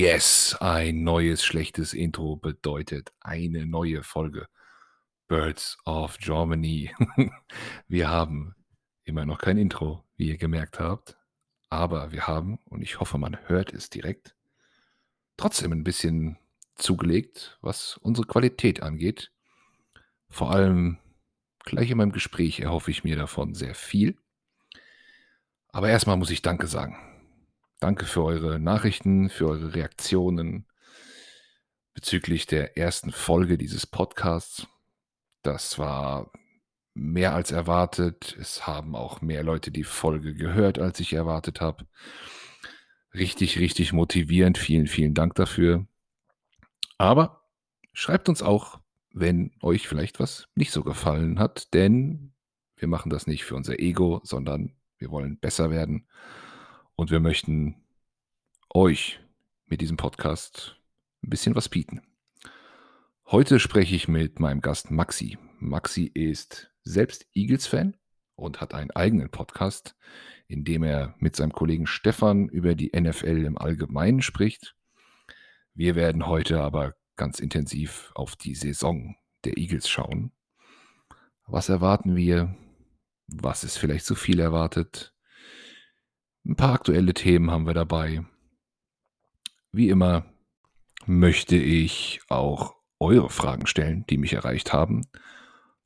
Yes, ein neues schlechtes Intro bedeutet eine neue Folge Birds of Germany. wir haben immer noch kein Intro, wie ihr gemerkt habt, aber wir haben, und ich hoffe, man hört es direkt, trotzdem ein bisschen zugelegt, was unsere Qualität angeht. Vor allem gleich in meinem Gespräch erhoffe ich mir davon sehr viel. Aber erstmal muss ich Danke sagen. Danke für eure Nachrichten, für eure Reaktionen bezüglich der ersten Folge dieses Podcasts. Das war mehr als erwartet. Es haben auch mehr Leute die Folge gehört, als ich erwartet habe. Richtig, richtig motivierend. Vielen, vielen Dank dafür. Aber schreibt uns auch, wenn euch vielleicht was nicht so gefallen hat, denn wir machen das nicht für unser Ego, sondern wir wollen besser werden und wir möchten euch mit diesem Podcast ein bisschen was bieten. Heute spreche ich mit meinem Gast Maxi. Maxi ist selbst Eagles-Fan und hat einen eigenen Podcast, in dem er mit seinem Kollegen Stefan über die NFL im Allgemeinen spricht. Wir werden heute aber ganz intensiv auf die Saison der Eagles schauen. Was erwarten wir? Was ist vielleicht zu viel erwartet? Ein paar aktuelle Themen haben wir dabei. Wie immer möchte ich auch eure Fragen stellen, die mich erreicht haben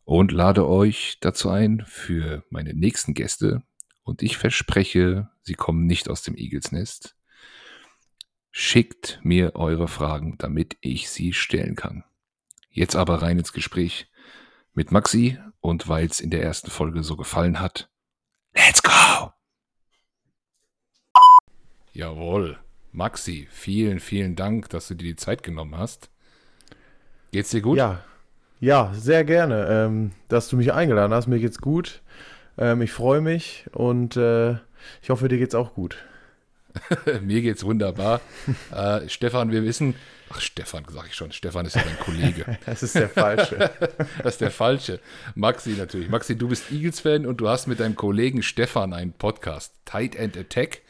und lade euch dazu ein für meine nächsten Gäste. Und ich verspreche, sie kommen nicht aus dem Igelsnest. Schickt mir eure Fragen, damit ich sie stellen kann. Jetzt aber rein ins Gespräch mit Maxi und weil es in der ersten Folge so gefallen hat, let's go! Jawohl. Maxi, vielen, vielen Dank, dass du dir die Zeit genommen hast. Geht's dir gut? Ja, ja, sehr gerne, ähm, dass du mich eingeladen hast. Mir geht's gut. Ähm, ich freue mich und äh, ich hoffe, dir geht's auch gut. Mir geht's wunderbar. äh, Stefan, wir wissen, ach Stefan, sag ich schon, Stefan ist ja dein Kollege. das ist der Falsche. das ist der Falsche. Maxi natürlich. Maxi, du bist Eagles-Fan und du hast mit deinem Kollegen Stefan einen Podcast, Tight End Attack.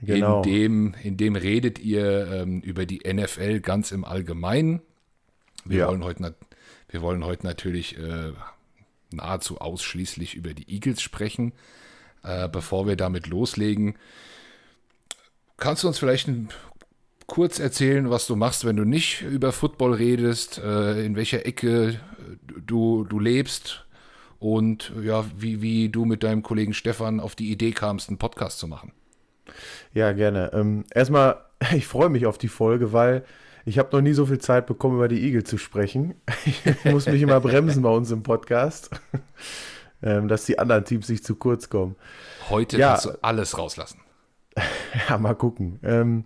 Genau. In, dem, in dem redet ihr ähm, über die NFL ganz im Allgemeinen. Wir, ja. wollen, heute, wir wollen heute natürlich äh, nahezu ausschließlich über die Eagles sprechen. Äh, bevor wir damit loslegen, kannst du uns vielleicht ein, kurz erzählen, was du machst, wenn du nicht über Football redest, äh, in welcher Ecke du, du lebst und ja, wie, wie du mit deinem Kollegen Stefan auf die Idee kamst, einen Podcast zu machen? Ja, gerne. Ähm, erstmal, ich freue mich auf die Folge, weil ich habe noch nie so viel Zeit bekommen, über die Igel zu sprechen. Ich muss mich immer bremsen bei uns im Podcast, ähm, dass die anderen Teams nicht zu kurz kommen. Heute ja, kannst du alles rauslassen. ja, mal gucken. Ähm,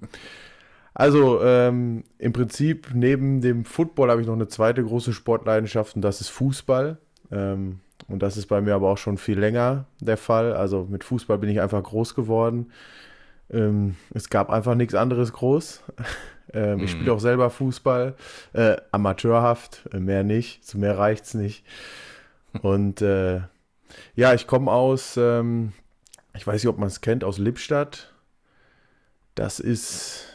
also ähm, im Prinzip neben dem Football habe ich noch eine zweite große Sportleidenschaft und das ist Fußball. Ähm, und das ist bei mir aber auch schon viel länger der Fall. Also mit Fußball bin ich einfach groß geworden. Ähm, es gab einfach nichts anderes groß. ähm, mhm. Ich spiele auch selber Fußball, äh, amateurhaft, äh, mehr nicht, zu mehr reicht es nicht. Und äh, ja, ich komme aus, ähm, ich weiß nicht, ob man es kennt, aus Lippstadt. Das ist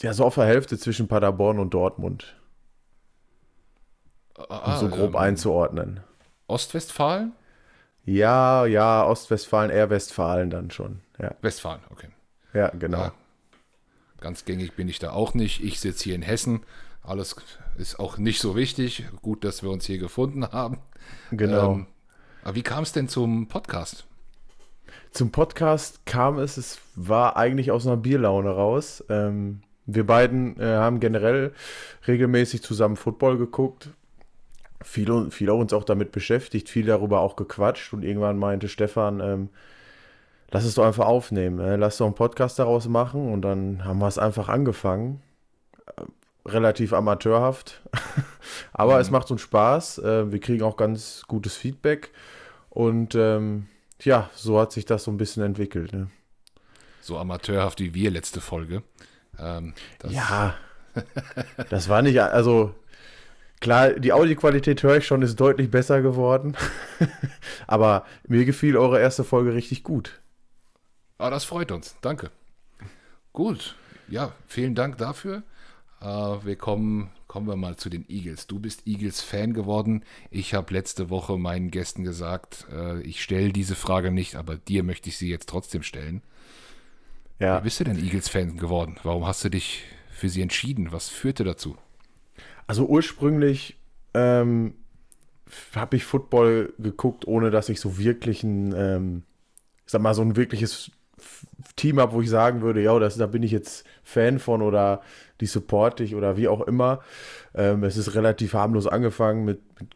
ja so auf der Hälfte zwischen Paderborn und Dortmund. Ah, um so grob ähm, einzuordnen. Ostwestfalen? Ja, ja, Ostwestfalen, eher Westfalen dann schon. Ja. Westfalen, okay. Ja, genau. Ja, ganz gängig bin ich da auch nicht. Ich sitze hier in Hessen. Alles ist auch nicht so wichtig. Gut, dass wir uns hier gefunden haben. Genau. Ähm, aber wie kam es denn zum Podcast? Zum Podcast kam es, es war eigentlich aus einer Bierlaune raus. Ähm, wir beiden äh, haben generell regelmäßig zusammen Football geguckt. Viel, viel uns auch damit beschäftigt, viel darüber auch gequatscht und irgendwann meinte Stefan, ähm, lass es doch einfach aufnehmen, äh, lass doch einen Podcast daraus machen und dann haben wir es einfach angefangen. Äh, relativ amateurhaft, aber mhm. es macht uns Spaß. Äh, wir kriegen auch ganz gutes Feedback und ähm, ja, so hat sich das so ein bisschen entwickelt. Ne? So amateurhaft wie wir letzte Folge. Ähm, das ja, das war nicht, also klar, die Audioqualität höre ich schon, ist deutlich besser geworden. aber mir gefiel eure erste Folge richtig gut. Ah, das freut uns. Danke. Gut. ja, vielen Dank dafür. Äh, wir kommen, kommen wir mal zu den Eagles. Du bist Eagles-Fan geworden. Ich habe letzte Woche meinen Gästen gesagt, äh, ich stelle diese Frage nicht, aber dir möchte ich sie jetzt trotzdem stellen. Ja. Wie bist du denn Eagles-Fan geworden? Warum hast du dich für sie entschieden? Was führte dazu? Also ursprünglich ähm, habe ich Football geguckt, ohne dass ich so wirklich ein, ähm, ich sag mal, so ein wirkliches Team habe, wo ich sagen würde, ja, da bin ich jetzt Fan von oder die supporte ich oder wie auch immer. Ähm, es ist relativ harmlos angefangen mit, mit,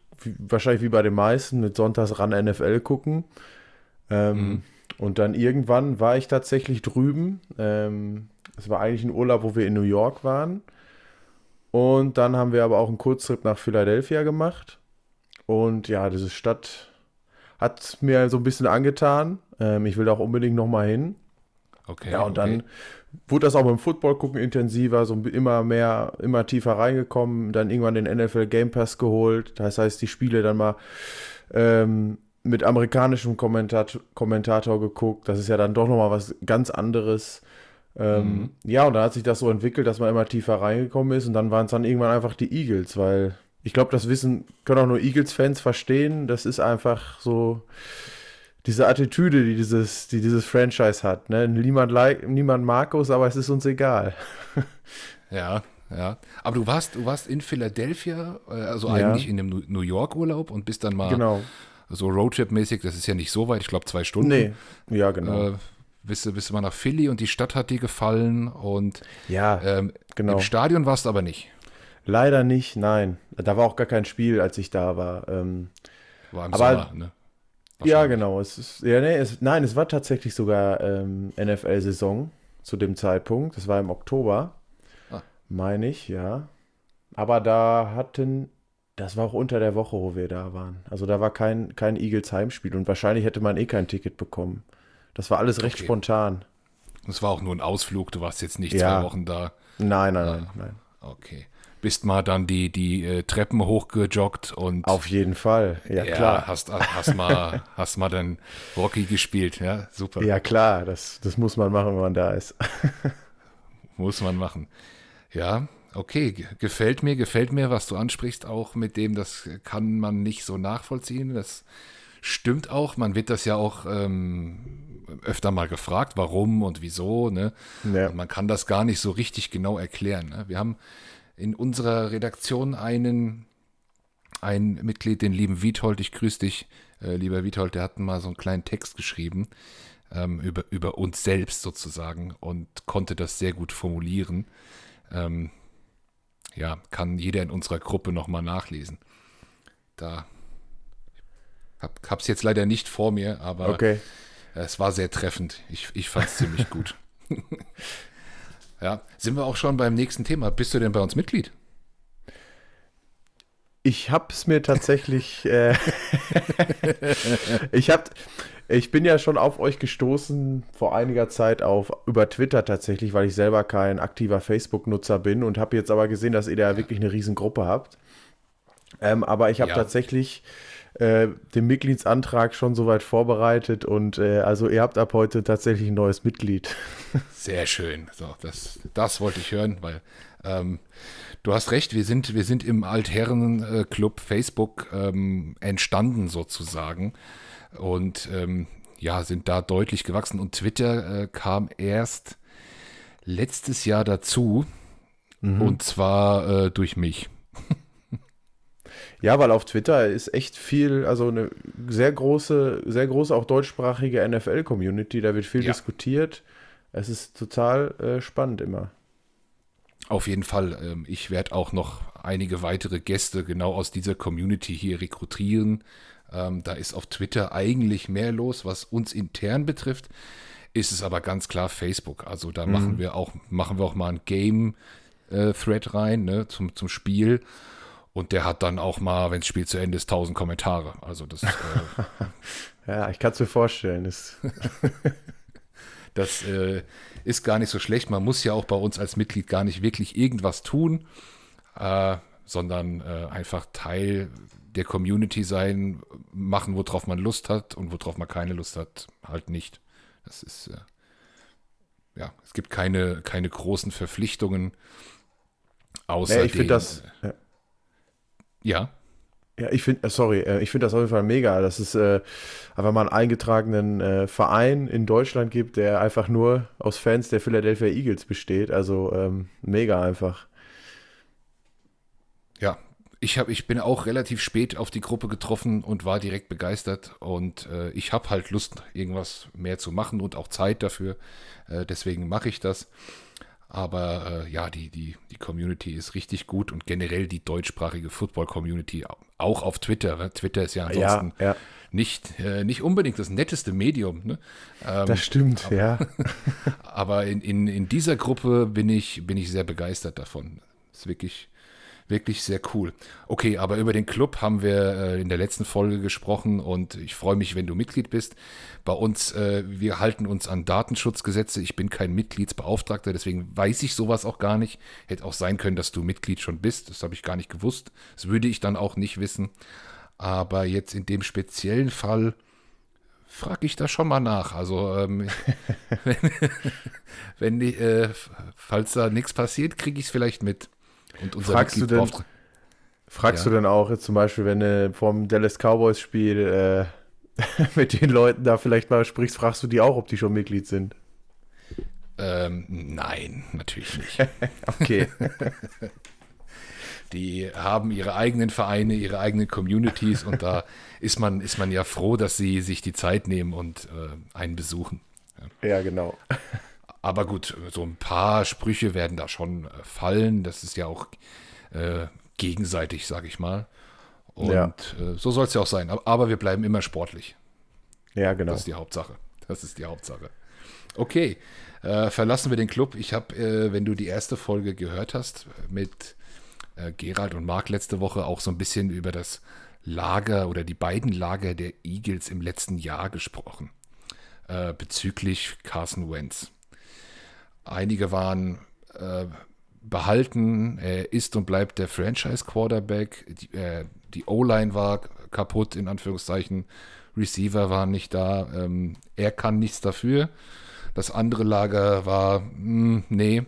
wahrscheinlich wie bei den meisten, mit Sonntags ran NFL gucken. Ähm, mhm. Und dann irgendwann war ich tatsächlich drüben. Ähm, es war eigentlich ein Urlaub, wo wir in New York waren. Und dann haben wir aber auch einen Kurztrip nach Philadelphia gemacht. Und ja, diese Stadt hat mir so ein bisschen angetan. Ähm, ich will da auch unbedingt nochmal hin. Okay. Ja, und okay. dann wurde das auch beim Football gucken intensiver, so immer mehr, immer tiefer reingekommen, dann irgendwann den NFL Game Pass geholt. Das heißt, die Spiele dann mal ähm, mit amerikanischem Kommentat Kommentator geguckt. Das ist ja dann doch nochmal was ganz anderes. Ähm, mhm. Ja, und dann hat sich das so entwickelt, dass man immer tiefer reingekommen ist und dann waren es dann irgendwann einfach die Eagles, weil ich glaube, das Wissen können auch nur Eagles-Fans verstehen. Das ist einfach so diese Attitüde, die dieses, die dieses Franchise hat. Ne? Niemand, like, niemand mag uns, aber es ist uns egal. ja, ja. Aber du warst, du warst in Philadelphia, äh, also ja. eigentlich in dem New York-Urlaub und bist dann mal genau. so Roadtrip-mäßig, das ist ja nicht so weit, ich glaube zwei Stunden. Nee, ja, genau. Äh, bist du, bist du mal nach Philly und die Stadt hat dir gefallen und ja, ähm, genau. im Stadion warst du aber nicht. Leider nicht, nein. Da war auch gar kein Spiel, als ich da war. Ähm, war im aber, Sommer, ne? Ja, genau. Es ist, ja, nee, es, nein, es war tatsächlich sogar ähm, NFL-Saison zu dem Zeitpunkt. Das war im Oktober, ah. meine ich, ja. Aber da hatten, das war auch unter der Woche, wo wir da waren. Also da war kein, kein Eagles Heimspiel und wahrscheinlich hätte man eh kein Ticket bekommen. Das war alles recht okay. spontan. Es war auch nur ein Ausflug, du warst jetzt nicht ja. zwei Wochen da. Nein, nein, nein, nein. Okay bist mal dann die, die äh, Treppen hochgejoggt und. Auf jeden Fall, ja, ja klar. Hast, hast, mal, hast mal dann Rocky gespielt, ja, super. Ja, klar, das, das muss man machen, wenn man da ist. muss man machen. Ja, okay, gefällt mir, gefällt mir, was du ansprichst, auch mit dem, das kann man nicht so nachvollziehen. Das stimmt auch. Man wird das ja auch ähm, öfter mal gefragt, warum und wieso. Ne? Ja. man kann das gar nicht so richtig genau erklären. Ne? Wir haben in unserer Redaktion einen, ein Mitglied, den lieben Wiethold. Ich grüße dich, äh, lieber Wiethold. Der hat mal so einen kleinen Text geschrieben ähm, über, über uns selbst sozusagen und konnte das sehr gut formulieren. Ähm, ja, kann jeder in unserer Gruppe nochmal nachlesen. Da hab, hab's jetzt leider nicht vor mir, aber okay. es war sehr treffend. Ich, ich fand es ziemlich gut. Ja, sind wir auch schon beim nächsten Thema. Bist du denn bei uns Mitglied? Ich habe es mir tatsächlich. äh, ich hab, ich bin ja schon auf euch gestoßen vor einiger Zeit auf über Twitter tatsächlich, weil ich selber kein aktiver Facebook-Nutzer bin und habe jetzt aber gesehen, dass ihr da ja. wirklich eine Riesengruppe habt. Ähm, aber ich habe ja. tatsächlich äh, den Mitgliedsantrag schon soweit vorbereitet und äh, also ihr habt ab heute tatsächlich ein neues Mitglied. Sehr schön. So, das, das wollte ich hören, weil ähm, du hast recht, wir sind, wir sind im Altherren-Club Facebook ähm, entstanden sozusagen und ähm, ja, sind da deutlich gewachsen und Twitter äh, kam erst letztes Jahr dazu mhm. und zwar äh, durch mich. Ja, weil auf Twitter ist echt viel, also eine sehr große, sehr große auch deutschsprachige NFL-Community. Da wird viel ja. diskutiert. Es ist total äh, spannend immer. Auf jeden Fall. Ähm, ich werde auch noch einige weitere Gäste genau aus dieser Community hier rekrutieren. Ähm, da ist auf Twitter eigentlich mehr los, was uns intern betrifft. Ist es aber ganz klar Facebook. Also da mhm. machen wir auch, machen wir auch mal ein Game-Thread äh, rein ne, zum, zum Spiel. Und der hat dann auch mal, wenn das Spiel zu Ende ist, 1000 Kommentare. Also das. Äh, ja, ich kann es mir vorstellen. Das, das äh, ist gar nicht so schlecht. Man muss ja auch bei uns als Mitglied gar nicht wirklich irgendwas tun, äh, sondern äh, einfach Teil der Community sein, machen, worauf man Lust hat und worauf man keine Lust hat, halt nicht. Das ist, äh, ja, es gibt keine, keine großen Verpflichtungen. Außer Ja, ich finde das. Ja. Ja, Ja, ich finde, sorry, äh, ich finde das auf jeden Fall mega, dass es äh, einfach mal einen eingetragenen äh, Verein in Deutschland gibt, der einfach nur aus Fans der Philadelphia Eagles besteht. Also ähm, mega einfach. ja. Ich, hab, ich bin auch relativ spät auf die Gruppe getroffen und war direkt begeistert. Und äh, ich habe halt Lust, irgendwas mehr zu machen und auch Zeit dafür. Äh, deswegen mache ich das. Aber äh, ja, die, die, die Community ist richtig gut und generell die deutschsprachige Football-Community, auch auf Twitter. ne? Twitter ist ja ansonsten Ja, ja, nicht, äh, nicht unbedingt das netteste Medium. Ne? Ähm, das stimmt, ja. aber in, in, in dieser Gruppe bin ich, bin ich sehr begeistert davon. ist wirklich, wirklich sehr cool. Okay, aber über den Club haben wir äh, in der letzten Folge gesprochen und ich freue mich, wenn du Mitglied bist. Bei uns, äh, wir halten uns an Datenschutzgesetze. Ich bin kein Mitgliedsbeauftragter, deswegen weiß ich sowas auch gar nicht. Hätte auch sein können, dass du Mitglied schon bist. Das habe ich gar nicht gewusst. Das würde ich dann auch nicht wissen. Aber jetzt in dem speziellen Fall frage ich da schon mal nach. Also, ähm, wenn, wenn die, äh, falls da nichts passiert, kriege ich es vielleicht mit. Und unser Fragst du denn- Fragst Ja. du dann auch jetzt zum Beispiel, wenn du vom Dallas Cowboys Spiel äh, mit den Leuten da vielleicht mal sprichst, fragst du die auch, ob die schon Mitglied sind? Ähm, nein, natürlich nicht. Okay. Die haben ihre eigenen Vereine, ihre eigenen Communities und da ist man, ist man ja froh, dass sie sich die Zeit nehmen und äh, einen besuchen. ja, genau. Aber gut, so ein paar Sprüche werden da schon äh, fallen. Das ist ja auch äh, gegenseitig, sage ich mal. Und Ja. äh, so soll es ja auch sein. Aber, aber wir bleiben immer sportlich. Ja, genau. Das ist die Hauptsache. Das ist die Hauptsache. Okay, äh, verlassen wir den Club. Ich habe, äh, wenn du die erste Folge gehört hast, mit äh, Gerald und Marc letzte Woche auch so ein bisschen über das Lager oder die beiden Lager der Eagles im letzten Jahr gesprochen. Äh, bezüglich Carson Wentz. Einige waren äh, behalten, er ist und bleibt der Franchise-Quarterback. Die, äh, die O-Line war kaputt, in Anführungszeichen. Receiver waren nicht da. Ähm, er kann nichts dafür. Das andere Lager war, mh, nee,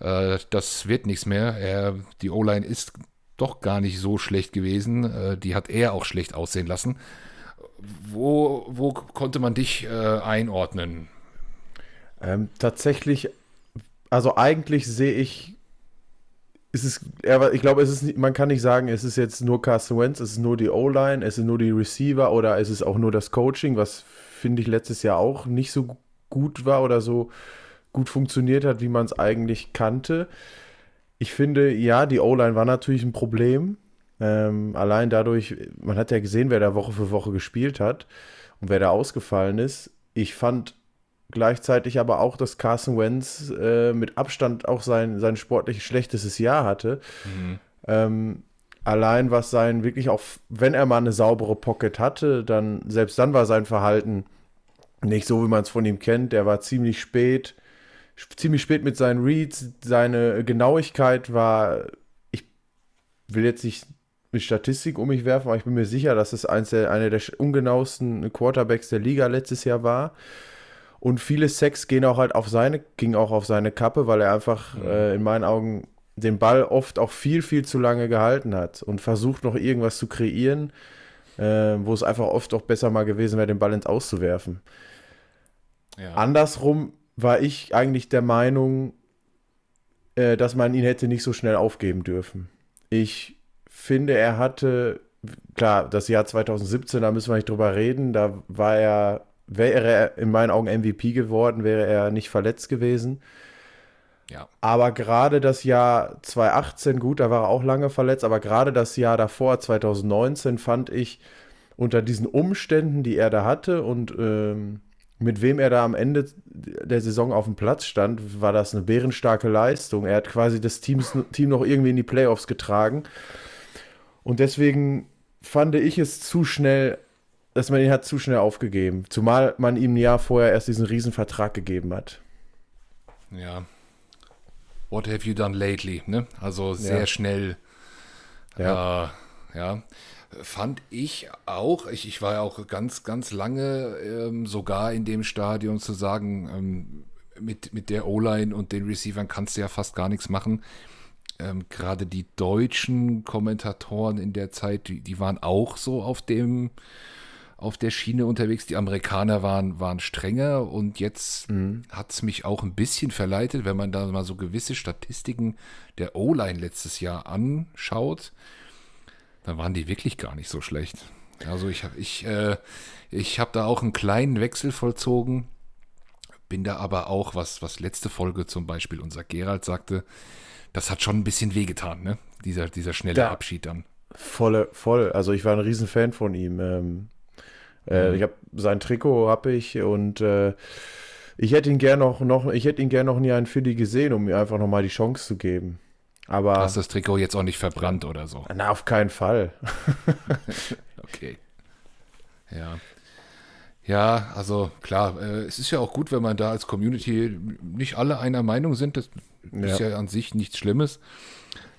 äh, das wird nichts mehr. Er, die O-Line ist doch gar nicht so schlecht gewesen. Äh, die hat er auch schlecht aussehen lassen. Wo, wo konnte man dich äh, einordnen? Ähm, tatsächlich, also eigentlich sehe ich, ist es, ich glaube, es ist, man kann nicht sagen, es ist jetzt nur Carson Wentz, es ist nur die O-Line, es ist nur die Receiver oder es ist auch nur das Coaching, was finde ich letztes Jahr auch nicht so gut war oder so gut funktioniert hat, wie man es eigentlich kannte. Ich finde, ja, die O-Line war natürlich ein Problem. Ähm, allein dadurch, man hat ja gesehen, wer da Woche für Woche gespielt hat und wer da ausgefallen ist. Ich fand gleichzeitig aber auch, dass Carson Wentz äh, mit Abstand auch sein, sein sportlich schlechtestes Jahr hatte. Ähm, allein was sein, wirklich auch, wenn er mal eine saubere Pocket hatte, dann, selbst dann war sein Verhalten nicht so, wie man es von ihm kennt. Der war ziemlich spät, ziemlich spät mit seinen Reads. Seine Genauigkeit war, ich will jetzt nicht mit Statistik um mich werfen, aber ich bin mir sicher, dass es eins der, einer der ungenauesten Quarterbacks der Liga letztes Jahr war. Und viele Sex gehen auch halt auf seine, ging auch auf seine Kappe, weil er einfach äh, in meinen Augen den Ball oft auch viel, viel zu lange gehalten hat und versucht noch irgendwas zu kreieren, äh, wo es einfach oft auch besser mal gewesen wäre, den Ball ins Auszuwerfen. Ja. Andersrum war ich eigentlich der Meinung, äh, dass man ihn hätte nicht so schnell aufgeben dürfen. Ich finde, er hatte, klar, das Jahr 2017, da müssen wir nicht drüber reden, da war er, wäre er in meinen Augen MVP geworden, wäre er nicht verletzt gewesen. ja. Aber gerade das Jahr 2018, gut, da war er auch lange verletzt, aber gerade das Jahr davor, 2019, fand ich unter diesen Umständen, die er da hatte und ähm, mit wem er da am Ende der Saison auf dem Platz stand, war das eine bärenstarke Leistung. Er hat quasi das Teams, Team noch irgendwie in die Playoffs getragen. Und deswegen fand ich es zu schnell, dass man ihn hat zu schnell aufgegeben. Zumal man ihm ein Jahr vorher erst diesen Riesenvertrag gegeben hat. Ja. What have you done lately? Ne? Also sehr Ja. schnell. Ja. Äh, ja. Fand ich auch. Ich, ich war ja auch ganz, ganz lange ähm, sogar in dem Stadion zu sagen, ähm, mit, mit der O-Line und den Receivern kannst du ja fast gar nichts machen. Ähm, Gerade die deutschen Kommentatoren in der Zeit, die, die waren auch so auf dem auf der Schiene unterwegs. Die Amerikaner waren, waren strenger und jetzt mhm. hat es mich auch ein bisschen verleitet, wenn man da mal so gewisse Statistiken der O-Line letztes Jahr anschaut, dann waren die wirklich gar nicht so schlecht. Also ich habe ich, äh, ich hab da auch einen kleinen Wechsel vollzogen, bin da aber auch, was, was letzte Folge zum Beispiel unser Gerald sagte, das hat schon ein bisschen wehgetan, ne? Dieser, dieser schnelle ja, Abschied dann. Volle, voll. Also ich war ein Riesenfan von ihm. Ähm, äh, mhm. Ich habe sein Trikot habe ich und äh, ich hätte ihn gerne noch, noch, ich hätte ihn gerne noch nie einen Philly gesehen, um mir einfach noch mal die Chance zu geben. Aber hast das Trikot jetzt auch nicht verbrannt oder so? Na, auf keinen Fall. okay. Ja. Ja, also klar, äh, es ist ja auch gut, wenn man da als Community nicht alle einer Meinung sind. Das ja. ist ja an sich nichts Schlimmes.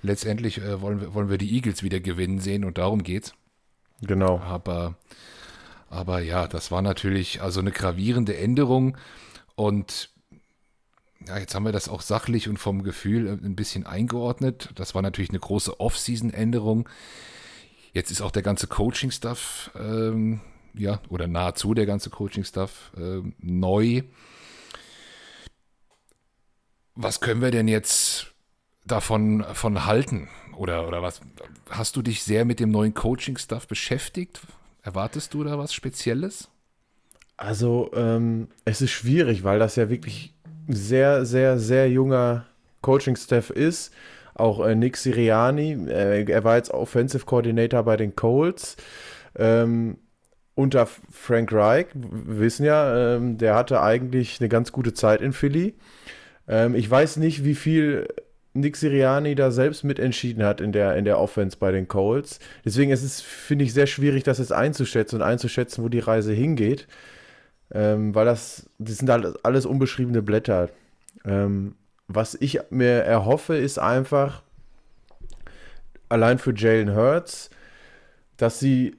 Letztendlich äh, wollen, wir, wollen wir die Eagles wieder gewinnen sehen und darum geht's. Genau. Aber aber ja, das war natürlich also eine gravierende Änderung. Und ja, jetzt haben wir das auch sachlich und vom Gefühl äh, ein bisschen eingeordnet. Das war natürlich eine große Off-Season-Änderung. Jetzt ist auch der ganze Coaching-Stuff, ähm, ja, oder nahezu der ganze Coaching-Stuff äh, neu. Was können wir denn jetzt davon von halten? Oder, oder was? Hast du dich sehr mit dem neuen Coaching-Stuff beschäftigt? Erwartest du da was Spezielles? Also, ähm, es ist schwierig, weil das ja wirklich sehr, sehr, sehr junger Coaching-Staff ist. Auch äh, Nick Siriani, äh, er war jetzt Offensive Coordinator bei den Colts. Ähm, unter Frank Reich, wir wissen ja, ähm, der hatte eigentlich eine ganz gute Zeit in Philly. Ähm, ich weiß nicht, wie viel Nick Siriani da selbst mitentschieden hat in der, in der Offense bei den Colts. Deswegen ist es, finde ich, sehr schwierig, das jetzt einzuschätzen und einzuschätzen, wo die Reise hingeht. Ähm, weil das, das sind alles, alles unbeschriebene Blätter. Ähm, was ich mir erhoffe, ist einfach, allein für Jalen Hurts, dass sie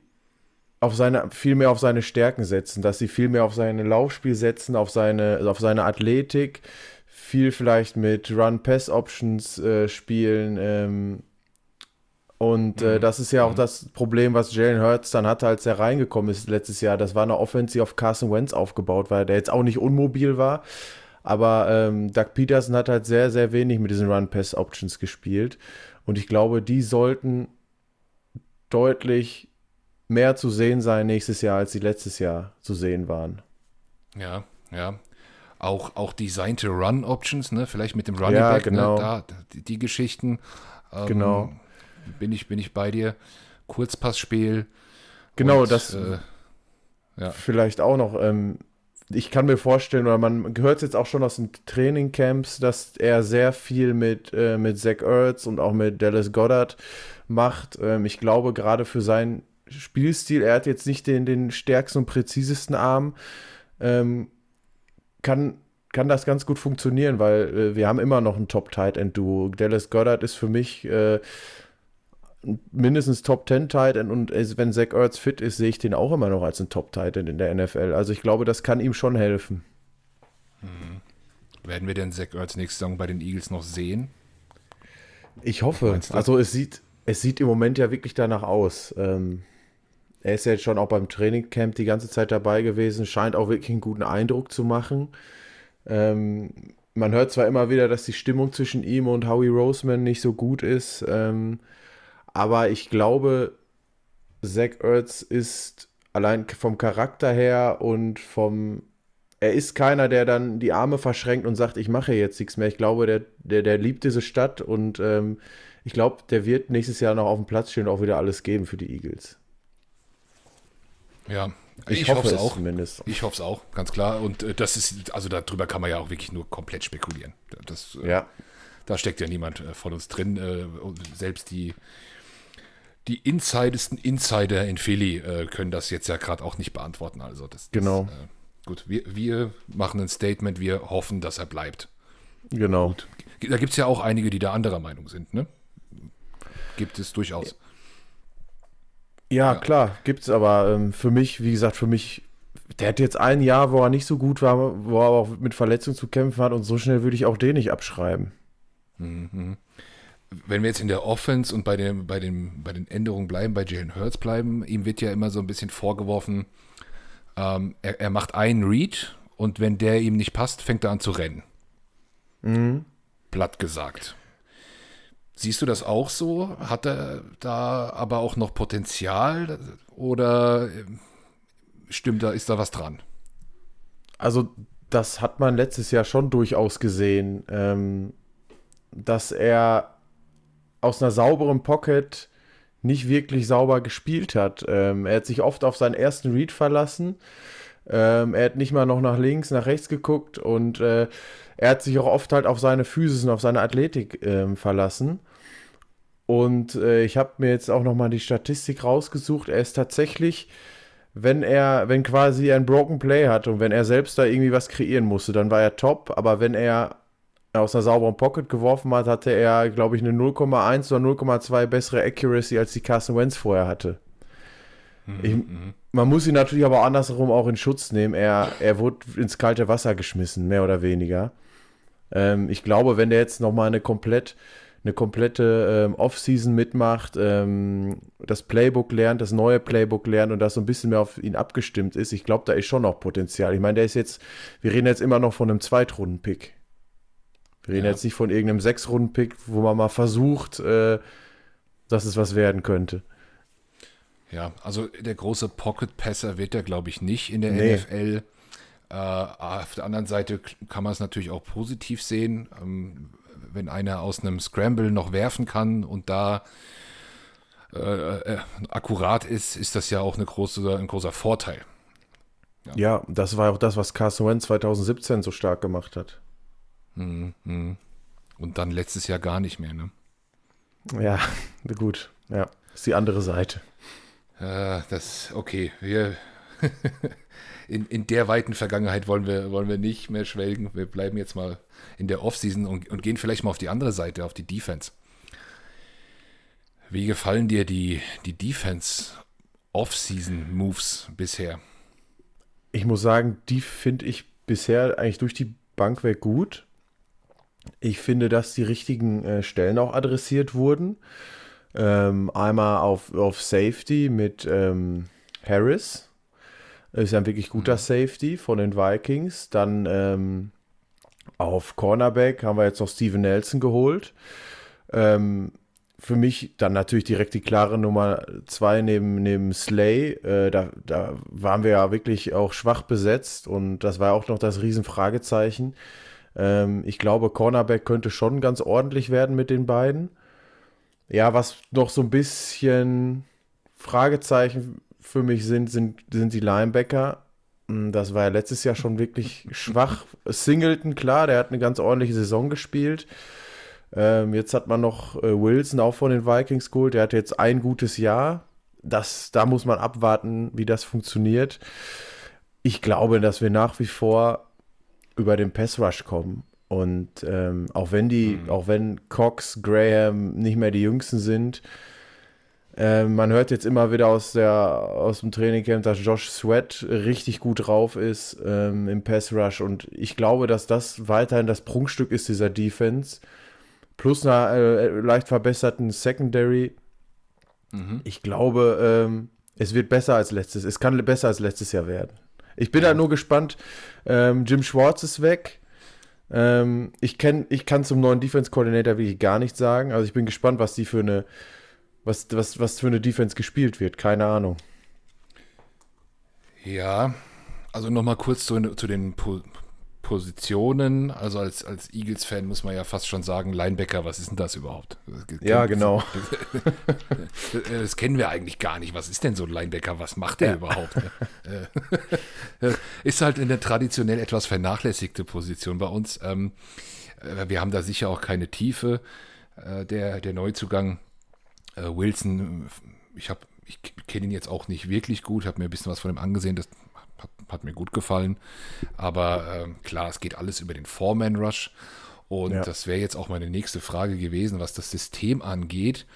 auf seine, viel mehr auf seine Stärken setzen, dass sie viel mehr auf sein Laufspiel setzen, auf seine, auf seine Athletik, viel vielleicht mit Run-Pass-Options äh, spielen. Ähm, und äh, mhm. das ist ja auch mhm. das Problem, was Jalen Hurts dann hatte, als er reingekommen ist letztes Jahr. Das war eine Offense, die auf Carson Wentz aufgebaut war, der jetzt auch nicht unmobil war. Aber ähm, Doug Peterson hat halt sehr, sehr wenig mit diesen Run-Pass-Options gespielt. Und ich glaube, die sollten deutlich mehr zu sehen sein nächstes Jahr, als sie letztes Jahr zu sehen waren. Ja, ja auch, auch designte Run-Options, ne? vielleicht mit dem Running ja, Back, ne? genau. ne? da, die, die Geschichten. Ähm, genau. Bin ich, bin ich bei dir. Kurzpassspiel. Genau, und, das äh, ja. vielleicht auch noch. Ähm, ich kann mir vorstellen, oder man gehört es jetzt auch schon aus den Trainingcamps, dass er sehr viel mit, äh, mit Zach Ertz und auch mit Dallas Goddard macht. Ähm, ich glaube, gerade für seinen Spielstil, er hat jetzt nicht den, den stärksten und präzisesten Arm. Ähm, kann, kann das ganz gut funktionieren, weil äh, wir haben immer noch ein Top-Tight-End-Duo. Dallas Goddard ist für mich äh, mindestens Top 10 Tight End und wenn Zach Ertz fit ist, sehe ich den auch immer noch als ein Top Tight End in der NFL. Also ich glaube, das kann ihm schon helfen. Mhm. Werden wir denn Zach Ertz nächste Saison bei den Eagles noch sehen? Ich hoffe. Also es sieht, es sieht im Moment ja wirklich danach aus. Ähm, er ist ja jetzt schon auch beim Trainingcamp die ganze Zeit dabei gewesen, scheint auch wirklich einen guten Eindruck zu machen. Ähm, man hört zwar immer wieder, dass die Stimmung zwischen ihm und Howie Roseman nicht so gut ist, ähm, aber ich glaube, Zach Ertz ist allein vom Charakter her und vom er ist keiner, der dann die Arme verschränkt und sagt, ich mache jetzt nichts mehr. Ich glaube, der, der, der liebt diese Stadt und ähm, ich glaube, der wird nächstes Jahr noch auf dem Platz stehen und auch wieder alles geben für die Eagles. Ja, ich, ich hoffe es auch. Zumindest. Ich hoffe es auch, ganz klar. Und äh, das ist, also darüber kann man ja auch wirklich nur komplett spekulieren. Das, äh, ja. Da steckt ja niemand äh, von uns drin. Äh, selbst die, die insidesten Insider in Philly äh, können das jetzt ja gerade auch nicht beantworten. Also das, das genau. Äh, gut, wir, wir machen ein Statement, wir hoffen, dass er bleibt. Genau. Gut. Da gibt es ja auch einige, die da anderer Meinung sind, ne? Gibt es durchaus. Ja, ja. klar, es, aber ähm, für mich, wie gesagt, für mich der hat jetzt ein Jahr, wo er nicht so gut war, wo er auch mit Verletzungen zu kämpfen hat und so schnell würde ich auch den nicht abschreiben. Mhm. Wenn wir jetzt in der Offense und bei, dem, bei, den, bei den Änderungen bleiben, bei Jalen Hurts bleiben, ihm wird ja immer so ein bisschen vorgeworfen, ähm, er, er, macht einen Read und wenn der ihm nicht passt, fängt er an zu rennen. Mhm. Platt gesagt. Siehst du das auch so? Hat er da aber auch noch Potenzial oder stimmt da, ist da was dran? Also, das hat man letztes Jahr schon durchaus gesehen, ähm, dass er aus einer sauberen Pocket nicht wirklich sauber gespielt hat. Ähm, er hat sich oft auf seinen ersten Read verlassen. Ähm, er hat nicht mal noch nach links, nach rechts geguckt und äh, er hat sich auch oft halt auf seine Physis und auf seine Athletik ähm, verlassen. Und äh, ich habe mir jetzt auch nochmal die Statistik rausgesucht. Er ist tatsächlich, wenn er, wenn quasi ein Broken Play hat und wenn er selbst da irgendwie was kreieren musste, dann war er top. Aber wenn er aus einer sauberen Pocket geworfen hat, hatte er, glaube ich, eine 0,1 oder 0,2 bessere Accuracy, als die Carson Wentz vorher hatte. Mhm, ich, mhm. man muss ihn natürlich aber andersherum auch in Schutz nehmen. Er, er wurde ins kalte Wasser geschmissen, mehr oder weniger. Ähm, ich glaube, wenn der jetzt nochmal eine komplett eine komplette ähm, Offseason mitmacht, ähm, das Playbook lernt, das neue Playbook lernt und das so ein bisschen mehr auf ihn abgestimmt ist, ich glaube, da ist schon noch Potenzial. Ich meine, der ist jetzt, wir reden jetzt immer noch von einem Zweitrunden-Pick. Wir reden ja. jetzt nicht von irgendeinem Sechs-Runden-Pick, wo man mal versucht, äh, dass es was werden könnte. Ja, also der große Pocket-Passer wird er, glaube ich, nicht in der nee. NFL. Äh, auf der anderen Seite kann man es natürlich auch positiv sehen. Ähm, wenn einer aus einem Scramble noch werfen kann und da äh, äh, akkurat ist, ist das ja auch eine große, ein großer Vorteil. Ja. ja. das war auch das, was Carson Wentz 2017 so stark gemacht hat. Mhm, mhm. Und dann letztes Jahr gar nicht mehr, ne? Ja, gut. Ja, ist die andere Seite. Ja, das, okay, wir in, in der weiten Vergangenheit wollen wir, wollen wir nicht mehr schwelgen. Wir bleiben jetzt mal in der Offseason und, und gehen vielleicht mal auf die andere Seite, auf die Defense. Wie gefallen dir die, die Defense Offseason-Moves bisher? Ich muss sagen, die finde ich bisher eigentlich durch die Bank weg gut. Ich finde, dass die richtigen äh, Stellen auch adressiert wurden. Ähm, einmal auf, auf Safety mit ähm, Harris, ist ein wirklich guter mhm. Safety von den Vikings. Dann ähm, auf Cornerback haben wir jetzt noch Steven Nelson geholt. Ähm, für mich dann natürlich direkt die klare Nummer zwei neben, neben Slay. Äh, da, da waren wir ja wirklich auch schwach besetzt und das war auch noch das Riesenfragezeichen. Ähm, ich glaube, Cornerback könnte schon ganz ordentlich werden mit den beiden. Ja, was noch so ein bisschen Fragezeichen für mich sind, sind, sind die Linebacker. Hm, das war ja letztes Jahr schon wirklich schwach. Singleton, klar, der hat eine ganz ordentliche Saison gespielt. Ähm, jetzt hat man noch äh, Wilson auch von den Vikings geholt. Der hat jetzt ein gutes Jahr. Das, da muss man abwarten, wie das funktioniert. Ich glaube, dass wir nach wie vor über den Pass Rush kommen. Und ähm, auch wenn die, mhm. auch wenn Cox, Graham nicht mehr die Jüngsten sind, ähm, man hört jetzt immer wieder aus, der, aus dem Trainingcamp, dass Josh Sweat richtig gut drauf ist ähm, im Pass Rush und ich glaube, dass das weiterhin das Prunkstück ist dieser Defense. Plus einer äh, leicht verbesserten Secondary. Mhm. Ich glaube, ähm, es wird besser als letztes. Es kann besser als letztes Jahr werden. Ich bin ja. da nur gespannt. Ähm, Jim Schwartz ist weg. Ähm, ich, kenn, ich kann zum neuen Defense Coordinator wirklich gar nichts sagen. Also ich bin gespannt, was die für eine was, was, was für eine Defense gespielt wird. Keine Ahnung. Ja, also nochmal kurz zu, zu den po Positionen. Also als, als Eagles-Fan muss man ja fast schon sagen, Linebacker, was ist denn das überhaupt? Das ja, genau. Das, das, kennen wir eigentlich gar nicht. Was ist denn so ein Linebacker? Was macht der ja. überhaupt? Äh, ist halt eine traditionell etwas vernachlässigte Position bei uns. Ähm, äh, wir haben da sicher auch keine Tiefe. Äh, der, der Neuzugang äh, Wilson, ich habe, ich kenne ihn jetzt auch nicht wirklich gut, habe mir ein bisschen was von ihm angesehen, das hat, hat mir gut gefallen. Aber äh, klar, es geht alles über den Foreman-Rush. Und ja. das wäre jetzt auch meine nächste Frage gewesen, was das System angeht.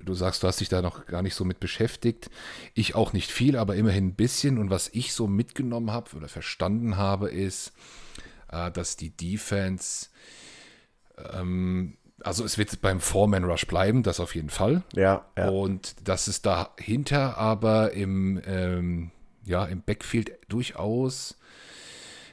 du sagst, du hast dich da noch gar nicht so mit beschäftigt. Ich auch nicht viel, aber immerhin ein bisschen. Und was ich so mitgenommen habe oder verstanden habe, ist, äh, dass die Defense, ähm, also es wird beim Foreman-Rush bleiben, das auf jeden Fall. Ja, ja. Und dass es dahinter aber im, ähm, ja, im Backfield durchaus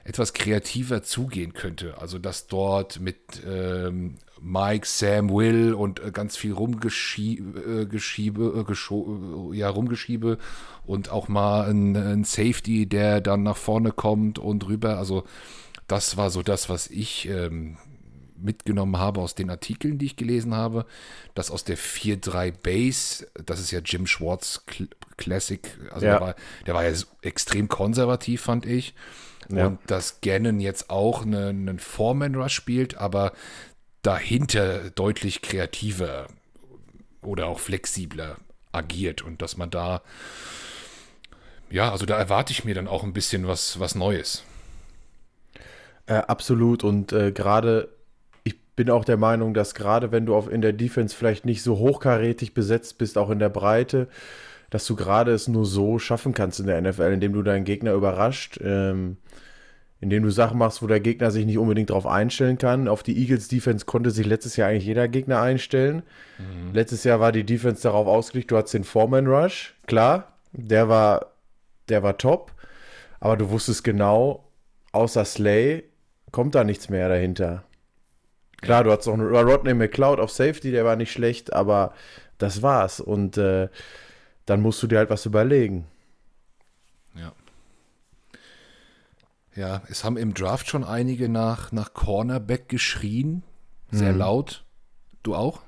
etwas kreativer zugehen könnte. Also dass dort mit ähm, Mike, Sam, Will und äh, ganz viel Rumgeschiebe, äh, Geschiebe, äh, ja, Rumgeschiebe und auch mal ein, ein, Safety, der dann nach vorne kommt und rüber. Also das war so das, was ich ähm, mitgenommen habe aus den Artikeln, die ich gelesen habe, dass aus der 4-3 Base, das ist ja Jim Schwartz Classic, also ja. der, war, der war ja extrem konservativ, fand ich. Ja. Und dass Gannon jetzt auch einen, einen Foreman-Rush spielt, aber dahinter deutlich kreativer oder auch flexibler agiert und dass man da, ja, also da erwarte ich mir dann auch ein bisschen was, was Neues. Äh, absolut und äh, gerade, bin auch der Meinung, dass gerade wenn du auf, in der Defense vielleicht nicht so hochkarätig besetzt bist, auch in der Breite, dass du gerade es nur so schaffen kannst in der NFL, indem du deinen Gegner überrascht. Ähm, indem du Sachen machst, wo der Gegner sich nicht unbedingt darauf einstellen kann. Auf die Eagles Defense konnte sich letztes Jahr eigentlich jeder Gegner einstellen. Mhm. Letztes Jahr war die Defense darauf ausgelegt, du hattest den Foreman Rush, klar, der war, der war top, aber du wusstest genau, außer Slay kommt da nichts mehr dahinter. Klar, du hattest auch einen Rodney McCloud auf Safety, der war nicht schlecht, aber das war's. Und äh, dann musst du dir halt was überlegen. Ja, es haben im Draft schon einige nach, nach Cornerback geschrien. Sehr mhm. laut. Du auch?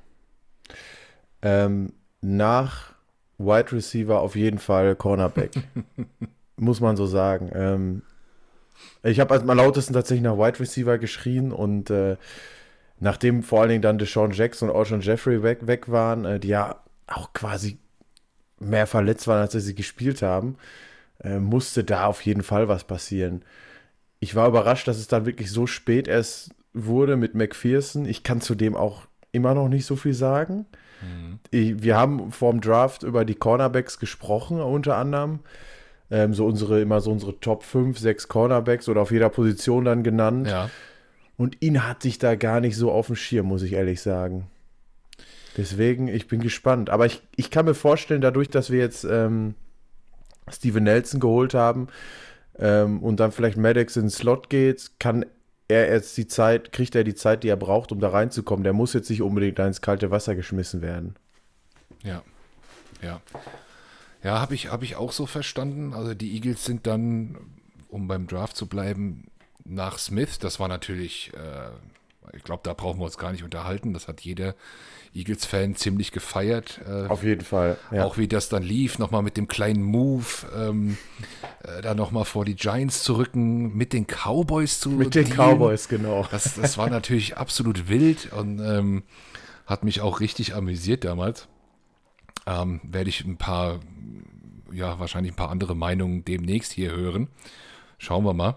Ähm, nach Wide Receiver auf jeden Fall Cornerback. Muss man so sagen. Ähm, ich habe am lautesten tatsächlich nach Wide Receiver geschrien und äh, nachdem vor allen Dingen dann Deshaun Jackson und Alshon Jeffrey weg, weg waren, äh, die ja auch quasi mehr verletzt waren, als sie gespielt haben, äh, musste da auf jeden Fall was passieren ich war überrascht, dass es dann wirklich so spät erst wurde mit McPherson. Ich kann zudem auch immer noch nicht so viel sagen. Mhm. Ich, wir haben vor dem Draft über die Cornerbacks gesprochen, unter anderem. Ähm, so unsere, immer so unsere Top 5, 6 Cornerbacks oder auf jeder Position dann genannt. Ja. Und ihn hatte ich da gar nicht so auf dem Schirm, muss ich ehrlich sagen. Deswegen, ich bin gespannt. Aber ich, ich kann mir vorstellen, dadurch, dass wir jetzt ähm, Steven Nelson geholt haben, ähm, und dann vielleicht Maddox in den Slot geht, kann er jetzt die Zeit, kriegt er die Zeit, die er braucht, um da reinzukommen. Der muss jetzt nicht unbedingt ins kalte Wasser geschmissen werden. Ja, ja. Ja, habe ich, hab ich auch so verstanden. Also die Eagles sind dann, um beim Draft zu bleiben, nach Smith. Das war natürlich, äh, ich glaube, da brauchen wir uns gar nicht unterhalten. Das hat jeder Eagles-Fan ziemlich gefeiert. Äh, Auf jeden Fall. Ja. Auch wie das dann lief, nochmal mit dem kleinen Move, ähm, äh, da nochmal vor die Giants zu rücken, mit den Cowboys zu Mit den dealen. Cowboys, genau. Das, das war natürlich absolut wild und ähm, hat mich auch richtig amüsiert damals. Ähm, Werde ich ein paar, ja, wahrscheinlich ein paar andere Meinungen demnächst hier hören. Schauen wir mal.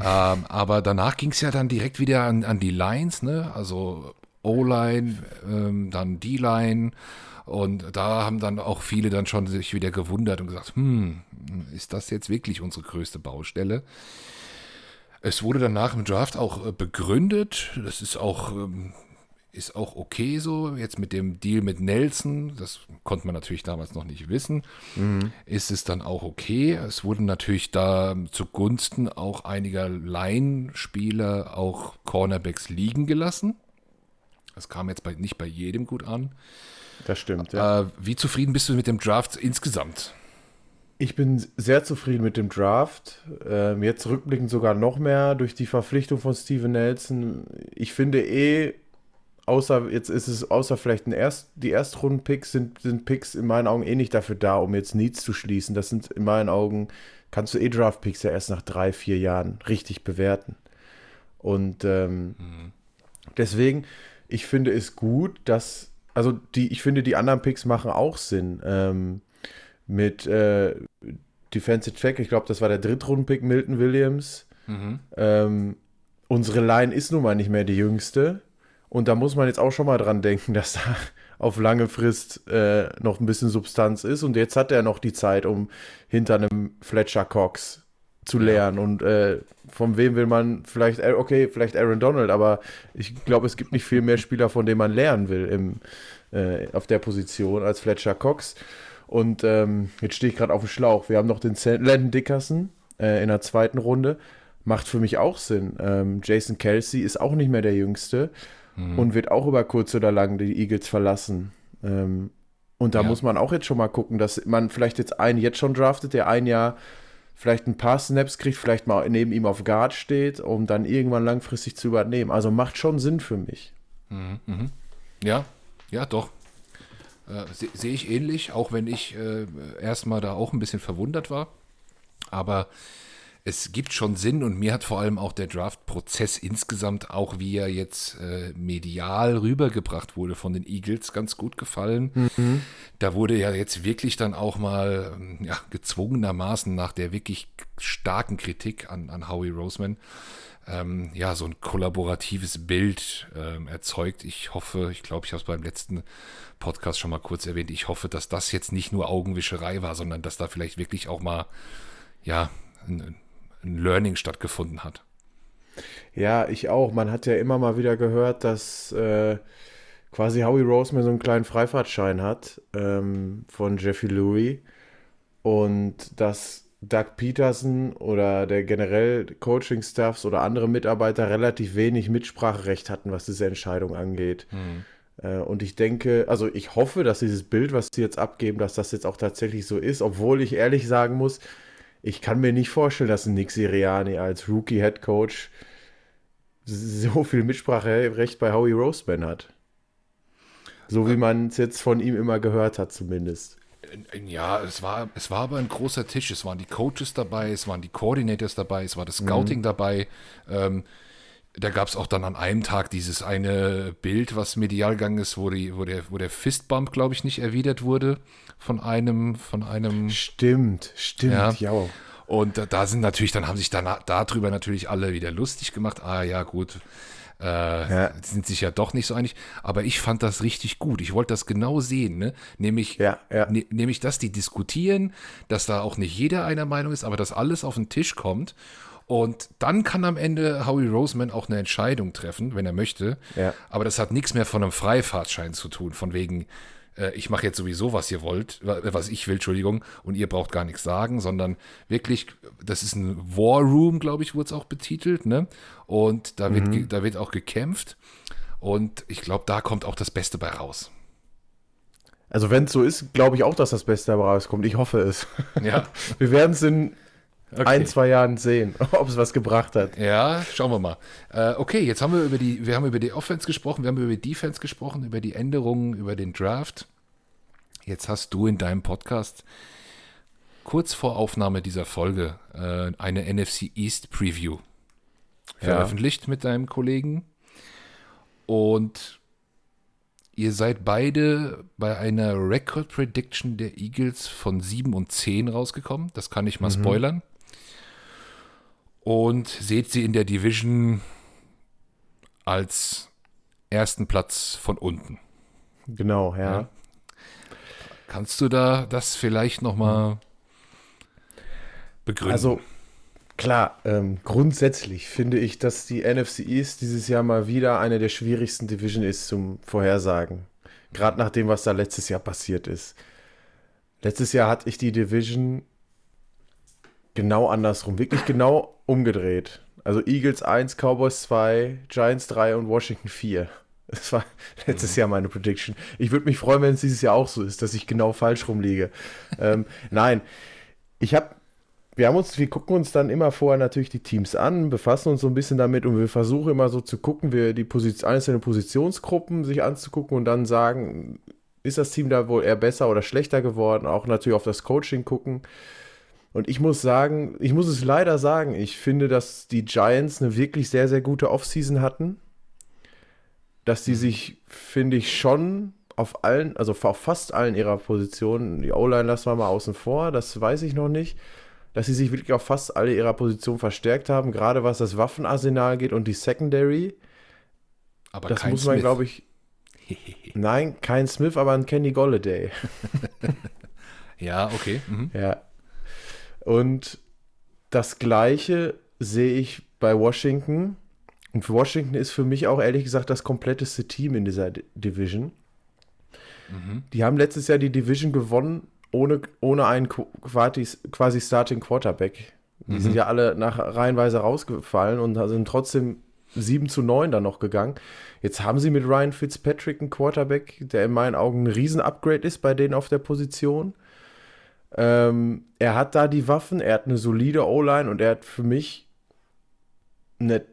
Ähm, aber danach ging es ja dann direkt wieder an, an die Lines, ne? Also O-Line, ähm, dann D-Line. Und da haben dann auch viele dann schon sich wieder gewundert und gesagt, hm, ist das jetzt wirklich unsere größte Baustelle? Es wurde dann nach dem Draft auch äh, begründet. Das ist auch, ähm, ist auch okay so. Jetzt mit dem Deal mit Nelson, das konnte man natürlich damals noch nicht wissen, mhm. ist es dann auch okay. Es wurden natürlich da zugunsten auch einiger Line-Spieler auch Cornerbacks liegen gelassen. Das kam jetzt bei, nicht bei jedem gut an. Das stimmt, ja. Äh, wie zufrieden bist du mit dem Draft insgesamt? Ich bin sehr zufrieden mit dem Draft. Ähm, jetzt rückblickend sogar noch mehr durch die Verpflichtung von Steven Nelson. Ich finde eh, außer jetzt ist es, außer vielleicht ein Erst, die Erstrunden-Picks sind, sind Picks in meinen Augen eh nicht dafür da, um jetzt Needs zu schließen. Das sind in meinen Augen, kannst du eh Draft-Picks ja erst nach drei, vier Jahren richtig bewerten. Und ähm, mhm. deswegen, ich finde es gut, dass, also die, ich finde, die anderen Picks machen auch Sinn. Ähm, mit äh, Defensive Track, ich glaube, das war der Drittrunden-Pick, Milton Williams. Mhm. Ähm, unsere Line ist nun mal nicht mehr die jüngste. Und da muss man jetzt auch schon mal dran denken, dass da auf lange Frist äh, noch ein bisschen Substanz ist. Und jetzt hat er noch die Zeit, um hinter einem Fletcher Cox zu lernen. Ja. Und äh, von wem will man vielleicht, äh, okay, vielleicht Aaron Donald, aber ich glaube, es gibt nicht viel mehr Spieler, von denen man lernen will im, äh, auf der Position als Fletcher Cox. Und ähm, jetzt stehe ich gerade auf dem Schlauch. Wir haben noch den Landon Dickerson äh, in der zweiten Runde. Macht für mich auch Sinn. Ähm, Jason Kelsey ist auch nicht mehr der Jüngste mhm. und wird auch über kurz oder lang die Eagles verlassen. Ähm, und da ja. muss man auch jetzt schon mal gucken, dass man vielleicht jetzt einen jetzt schon draftet, der ein Jahr vielleicht ein paar Snaps kriegt, vielleicht mal neben ihm auf Guard steht, um dann irgendwann langfristig zu übernehmen. Also macht schon Sinn für mich. Mhm. mhm. Ja, ja, doch. Äh, Sehe seh ich ähnlich, auch wenn ich äh, erstmal da auch ein bisschen verwundert war. Aber es gibt schon Sinn und mir hat vor allem auch der Draft-Prozess insgesamt, auch wie er jetzt äh, medial rübergebracht wurde von den Eagles, ganz gut gefallen. Mhm. Da wurde ja jetzt wirklich dann auch mal ähm, ja, gezwungenermaßen nach der wirklich starken Kritik an, an Howie Roseman ähm, ja, so ein kollaboratives Bild ähm, erzeugt. Ich hoffe, ich glaube, ich habe es beim letzten Podcast schon mal kurz erwähnt, ich hoffe, dass das jetzt nicht nur Augenwischerei war, sondern dass da vielleicht wirklich auch mal, ja, ein, ein Learning stattgefunden hat. Ja, ich auch. Man hat ja immer mal wieder gehört, dass äh, quasi Howie Roseman so einen kleinen Freifahrtschein hat ähm, von Jeffy Louis und dass Doug Peterson oder der generell Coaching-Staffs oder andere Mitarbeiter relativ wenig Mitspracherecht hatten, was diese Entscheidung angeht. Mhm. Und ich denke, also ich hoffe, dass dieses Bild, was sie jetzt abgeben, dass das jetzt auch tatsächlich so ist, obwohl ich ehrlich sagen muss, ich kann mir nicht vorstellen, dass ein Nick Siriani als Rookie-Head Coach so viel Mitspracherecht bei Howie Roseman hat. So wie man es jetzt von ihm immer gehört hat, zumindest. Ja, es war, es war aber ein großer Tisch. Es waren die Coaches dabei, es waren die Coordinators dabei, es war das Scouting mhm. dabei. Ähm, da gab es auch dann an einem Tag dieses eine Bild, was medial gegangen ist, wo, die, wo, der, wo der Fistbump, glaube ich, nicht erwidert wurde von einem, von einem. Stimmt, stimmt, ja. ja. Und da, da sind natürlich, dann haben sich dann darüber natürlich alle wieder lustig gemacht. Ah ja, gut. Äh, ja. sind sich ja doch nicht so einig. Aber ich fand das richtig gut. Ich wollte das genau sehen, ne? Nämlich, ja, ja. Ne, nämlich, dass die diskutieren, dass da auch nicht jeder einer Meinung ist, aber dass alles auf den Tisch kommt und dann kann am Ende Howie Roseman auch eine Entscheidung treffen, wenn er möchte. Ja. Aber das hat nichts mehr von einem Freifahrtschein zu tun, von wegen, äh, ich mache jetzt sowieso, was ihr wollt, was ich will, Entschuldigung, und ihr braucht gar nichts sagen, sondern wirklich, das ist ein War Room, glaube ich, wurde es auch betitelt, ne? Und da wird, mhm. da wird auch gekämpft. Und ich glaube, da kommt auch das Beste bei raus. Also wenn es so ist, glaube ich auch, dass das Beste dabei rauskommt. Ich hoffe es. Ja. Wir werden es in okay. ein, zwei Jahren sehen, ob es was gebracht hat. Ja, schauen wir mal. Äh, okay, jetzt haben wir über die, wir haben über die Offense gesprochen, wir haben über die Defense gesprochen, über die Änderungen, über den Draft. Jetzt hast du in deinem Podcast kurz vor Aufnahme dieser Folge äh, eine NFC East Preview veröffentlicht ja. mit deinem Kollegen. Und ihr seid beide bei einer Record Prediction der Eagles von 7 und 10 rausgekommen. Das kann ich mal mhm. spoilern und seht sie in der Division als ersten Platz von unten. Genau, ja. ja. Kannst du da das vielleicht nochmal begründen? Also, klar, ähm, grundsätzlich finde ich, dass die NFC East dieses Jahr mal wieder eine der schwierigsten Division ist zum Vorhersagen. Gerade nach dem, was da letztes Jahr passiert ist. Letztes Jahr hatte ich die Division genau andersrum, wirklich genau umgedreht. Also Eagles 1, Cowboys 2, Giants 3 und Washington 4. Das war letztes mhm. Jahr meine Prediction. Ich würde mich freuen, wenn es dieses Jahr auch so ist, dass ich genau falsch rumliege. ähm, nein, ich habe, wir haben uns, wir gucken uns dann immer vorher natürlich die Teams an, befassen uns so ein bisschen damit und wir versuchen immer so zu gucken, wir die Position, einzelne Positionsgruppen sich anzugucken und dann sagen, ist das Team da wohl eher besser oder schlechter geworden? Auch natürlich auf das Coaching gucken. Und ich muss sagen, ich muss es leider sagen, ich finde, dass die Giants eine wirklich sehr, sehr gute Offseason hatten. Dass die mhm. sich, finde ich, schon auf allen, also auf fast allen ihrer Positionen, die O-Line lassen wir mal außen vor, das weiß ich noch nicht, dass sie sich wirklich auf fast alle ihrer Positionen verstärkt haben, gerade was das Waffenarsenal geht und die Secondary. Aber das muss man, glaube ich. Nein, kein Smith, aber ein Kenny Golladay. ja, okay. Mhm. Ja. Und das Gleiche sehe ich bei Washington. Und Washington ist für mich auch ehrlich gesagt das kompletteste Team in dieser D Division. Mhm. Die haben letztes Jahr die Division gewonnen ohne, ohne einen quasi, quasi Starting Quarterback. Die mhm. sind ja alle nach reihenweise rausgefallen und sind trotzdem 7 zu 9 dann noch gegangen. Jetzt haben sie mit Ryan Fitzpatrick einen Quarterback, der in meinen Augen ein Riesen-Upgrade ist bei denen auf der Position. Ähm, er hat da die Waffen, er hat eine solide O-Line und er hat für mich eine,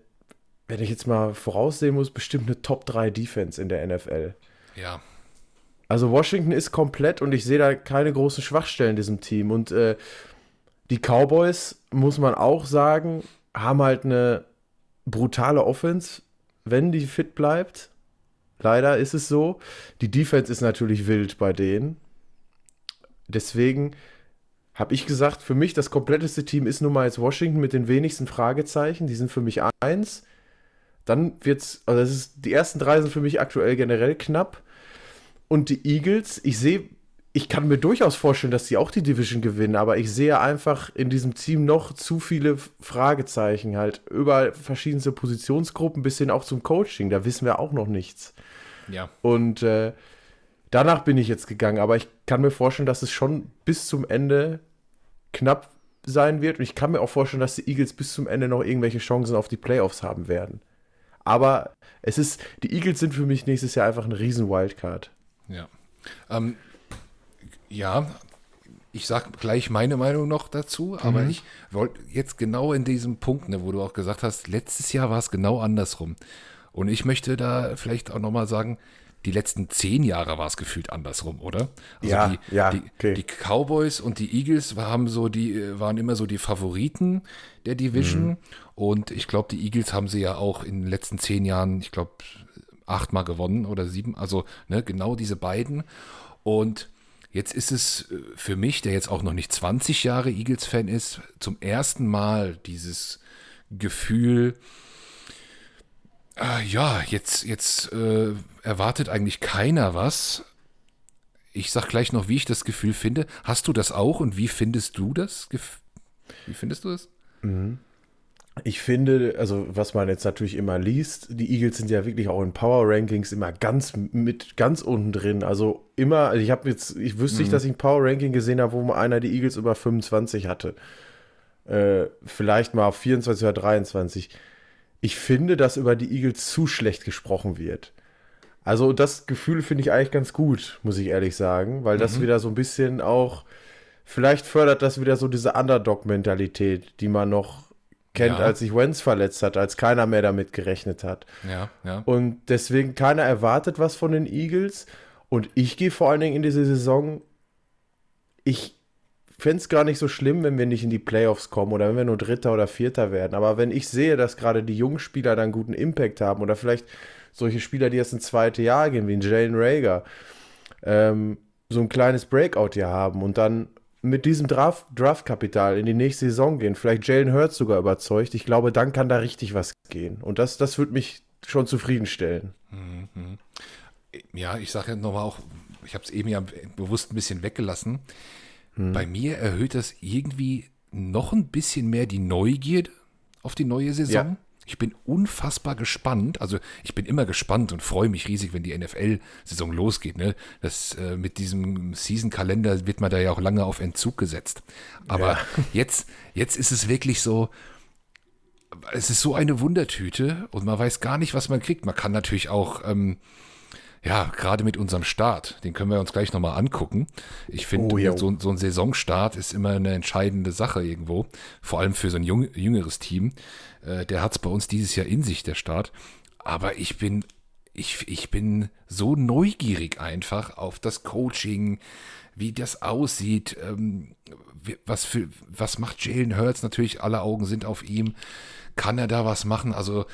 wenn ich jetzt mal voraussehen muss, bestimmt eine Top 3 Defense in der NFL. Ja. Also Washington ist komplett und ich sehe da keine großen Schwachstellen in diesem Team. Und äh, die Cowboys, muss man auch sagen, haben halt eine brutale Offense, wenn die fit bleibt. Leider ist es so. Die Defense ist natürlich wild bei denen. Deswegen habe ich gesagt, für mich das kompletteste Team ist nun mal jetzt Washington mit den wenigsten Fragezeichen. Die sind für mich eins. Dann wird's, also das ist, die ersten drei sind für mich aktuell generell knapp. Und die Eagles, ich sehe ich kann mir durchaus vorstellen, dass sie auch die Division gewinnen, aber ich sehe einfach in diesem Team noch zu viele Fragezeichen halt. Überall verschiedenste Positionsgruppen bis hin auch zum Coaching. Da wissen wir auch noch nichts. Ja. Und äh, danach bin ich jetzt gegangen, aber ich kann mir vorstellen, dass es schon bis zum Ende knapp sein wird. Und ich kann mir auch vorstellen, dass die Eagles bis zum Ende noch irgendwelche Chancen auf die Playoffs haben werden. Aber es ist, die Eagles sind für mich nächstes Jahr einfach ein riesen Wildcard. Ja. Ähm, ja, ich sage gleich meine Meinung noch dazu, aber mhm. ich wollte jetzt genau in diesem Punkt, ne, wo du auch gesagt hast, letztes Jahr war es genau andersrum. Und ich möchte da vielleicht auch nochmal sagen, die letzten zehn Jahre war es gefühlt andersrum, oder? Also ja, die, ja, die, okay. die, Cowboys und die Eagles haben so die, waren immer so die Favoriten der Division. Mhm. Und ich glaube, die Eagles haben sie ja auch in den letzten zehn Jahren, ich glaube, achtmal gewonnen oder sieben. Also ne, genau diese beiden. Und Jetzt ist es äh, für mich, der jetzt auch noch nicht 20 Jahre Eagles-Fan ist, zum ersten Mal dieses Gefühl, äh, ja, jetzt, jetzt äh, erwartet eigentlich keiner was. Ich sag gleich noch, wie ich das Gefühl finde. Hast du das auch und wie findest du das? Wie findest du das? Mhm. Ich finde, also was man jetzt natürlich immer liest, die Eagles sind ja wirklich auch in Power Rankings immer ganz mit ganz unten drin. Also immer, also ich habe jetzt, ich wüsste mhm. nicht, dass ich ein Power Ranking gesehen habe, wo einer die Eagles über 25 hatte. Äh, vielleicht mal auf 24 oder 23. Ich finde, dass über die Eagles zu schlecht gesprochen wird. Also das Gefühl finde ich eigentlich ganz gut, muss ich ehrlich sagen, weil das mhm. wieder so ein bisschen auch, vielleicht fördert das wieder so diese Underdog-Mentalität, die man noch kennt, ja. als sich Wenz verletzt hat, als keiner mehr damit gerechnet hat. Ja, ja. Und deswegen keiner erwartet was von den Eagles. Und ich gehe vor allen Dingen in diese Saison, ich fände es gar nicht so schlimm, wenn wir nicht in die Playoffs kommen oder wenn wir nur Dritter oder Vierter werden. Aber wenn ich sehe, dass gerade die jungen Spieler dann guten Impact haben oder vielleicht solche Spieler, die jetzt ein zweites Jahr gehen, wie ein Jalen Rager, ähm, so ein kleines Breakout hier haben und dann mit diesem Draft, Draftkapital in die nächste Saison gehen, vielleicht Jalen Hurts sogar überzeugt, ich glaube, dann kann da richtig was gehen. Und das, das würde mich schon zufriedenstellen. Mhm. Ja, ich sage ja nochmal auch, ich habe es eben ja bewusst ein bisschen weggelassen. Mhm. Bei mir erhöht das irgendwie noch ein bisschen mehr die Neugierde auf die neue Saison. Ja. Ich bin unfassbar gespannt. Also ich bin immer gespannt und freue mich riesig, wenn die NFL-Saison losgeht. Ne? Das, äh, mit diesem Season-Kalender wird man da ja auch lange auf Entzug gesetzt. Aber ja. jetzt, jetzt ist es wirklich so, es ist so eine Wundertüte und man weiß gar nicht, was man kriegt. Man kann natürlich auch ähm, ja, gerade mit unserem Start, den können wir uns gleich nochmal angucken. Ich finde, oh, so, so, ein Saisonstart ist immer eine entscheidende Sache irgendwo, vor allem für so ein jung, jüngeres Team. Äh, der hat es bei uns dieses Jahr in sich, der Start. Aber ich bin, ich, ich bin so neugierig einfach auf das Coaching, wie das aussieht, ähm, was, für, was macht Jalen Hurts? Natürlich, alle Augen sind auf ihm. Kann er da was machen? Also,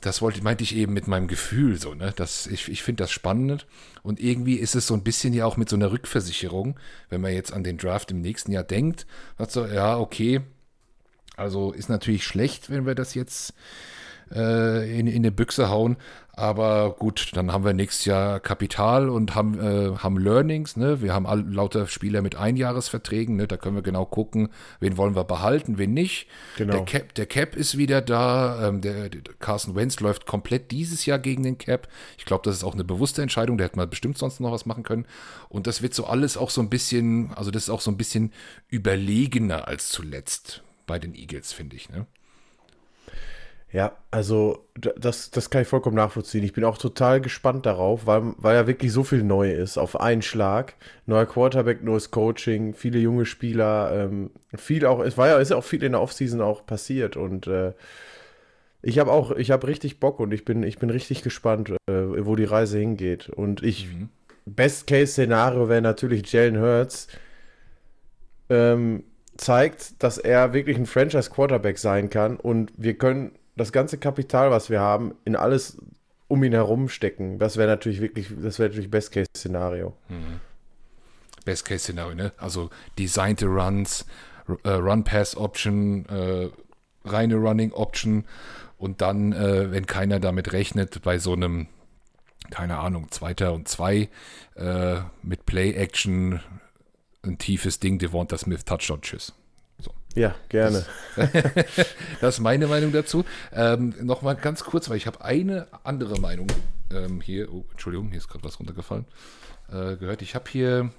das wollte, meinte ich eben mit meinem Gefühl so, ne? Das, ich ich finde das spannend. Und irgendwie ist es so ein bisschen ja auch mit so einer Rückversicherung, wenn man jetzt an den Draft im nächsten Jahr denkt, hat so, ja, okay, also ist natürlich schlecht, wenn wir das jetzt äh, in, in die Büchse hauen. Aber gut, dann haben wir nächstes Jahr Kapital und haben, äh, haben Learnings. Ne? Wir haben all, lauter Spieler mit Einjahresverträgen. Ne? Da können wir genau gucken, wen wollen wir behalten, wen nicht. Genau. Der, Cap, der Cap ist wieder da. Ähm, der, der Carson Wentz läuft komplett dieses Jahr gegen den Cap. Ich glaube, das ist auch eine bewusste Entscheidung. Der hätte mal bestimmt sonst noch was machen können. Und das wird so alles auch so ein bisschen, also das ist auch so ein bisschen überlegener als zuletzt bei den Eagles, finde ich. Ne? Ja, also das, das kann ich vollkommen nachvollziehen. Ich bin auch total gespannt darauf, weil, weil ja wirklich so viel neu ist auf einen Schlag. Neuer Quarterback, neues Coaching, viele junge Spieler, ähm, viel auch, es war ja, ist ja auch viel in der Offseason auch passiert und äh, ich habe auch, ich habe richtig Bock und ich bin, ich bin richtig gespannt, äh, wo die Reise hingeht. Und ich, mhm. Best-Case-Szenario wäre natürlich Jalen Hurts ähm, zeigt, dass er wirklich ein Franchise-Quarterback sein kann und wir können das ganze Kapital, was wir haben, in alles um ihn herum stecken. Das wäre natürlich wirklich, das wäre natürlich Best-Case-Szenario. Mhm. Best-Case-Szenario, ne? Also designte Runs, äh, Run-Pass-Option, äh, reine Running-Option und dann, äh, wenn keiner damit rechnet, bei so einem, keine Ahnung, Zweiter und Zwei äh, mit Play-Action ein tiefes Ding, Devonta Smith, Touchdown, Tschüss. Ja, gerne. Das, das, ist meine Meinung dazu. Ähm, Nochmal ganz kurz, weil ich habe eine andere Meinung ähm, hier. Oh, Entschuldigung, hier ist gerade was runtergefallen. Äh, gehört. Ich habe hier,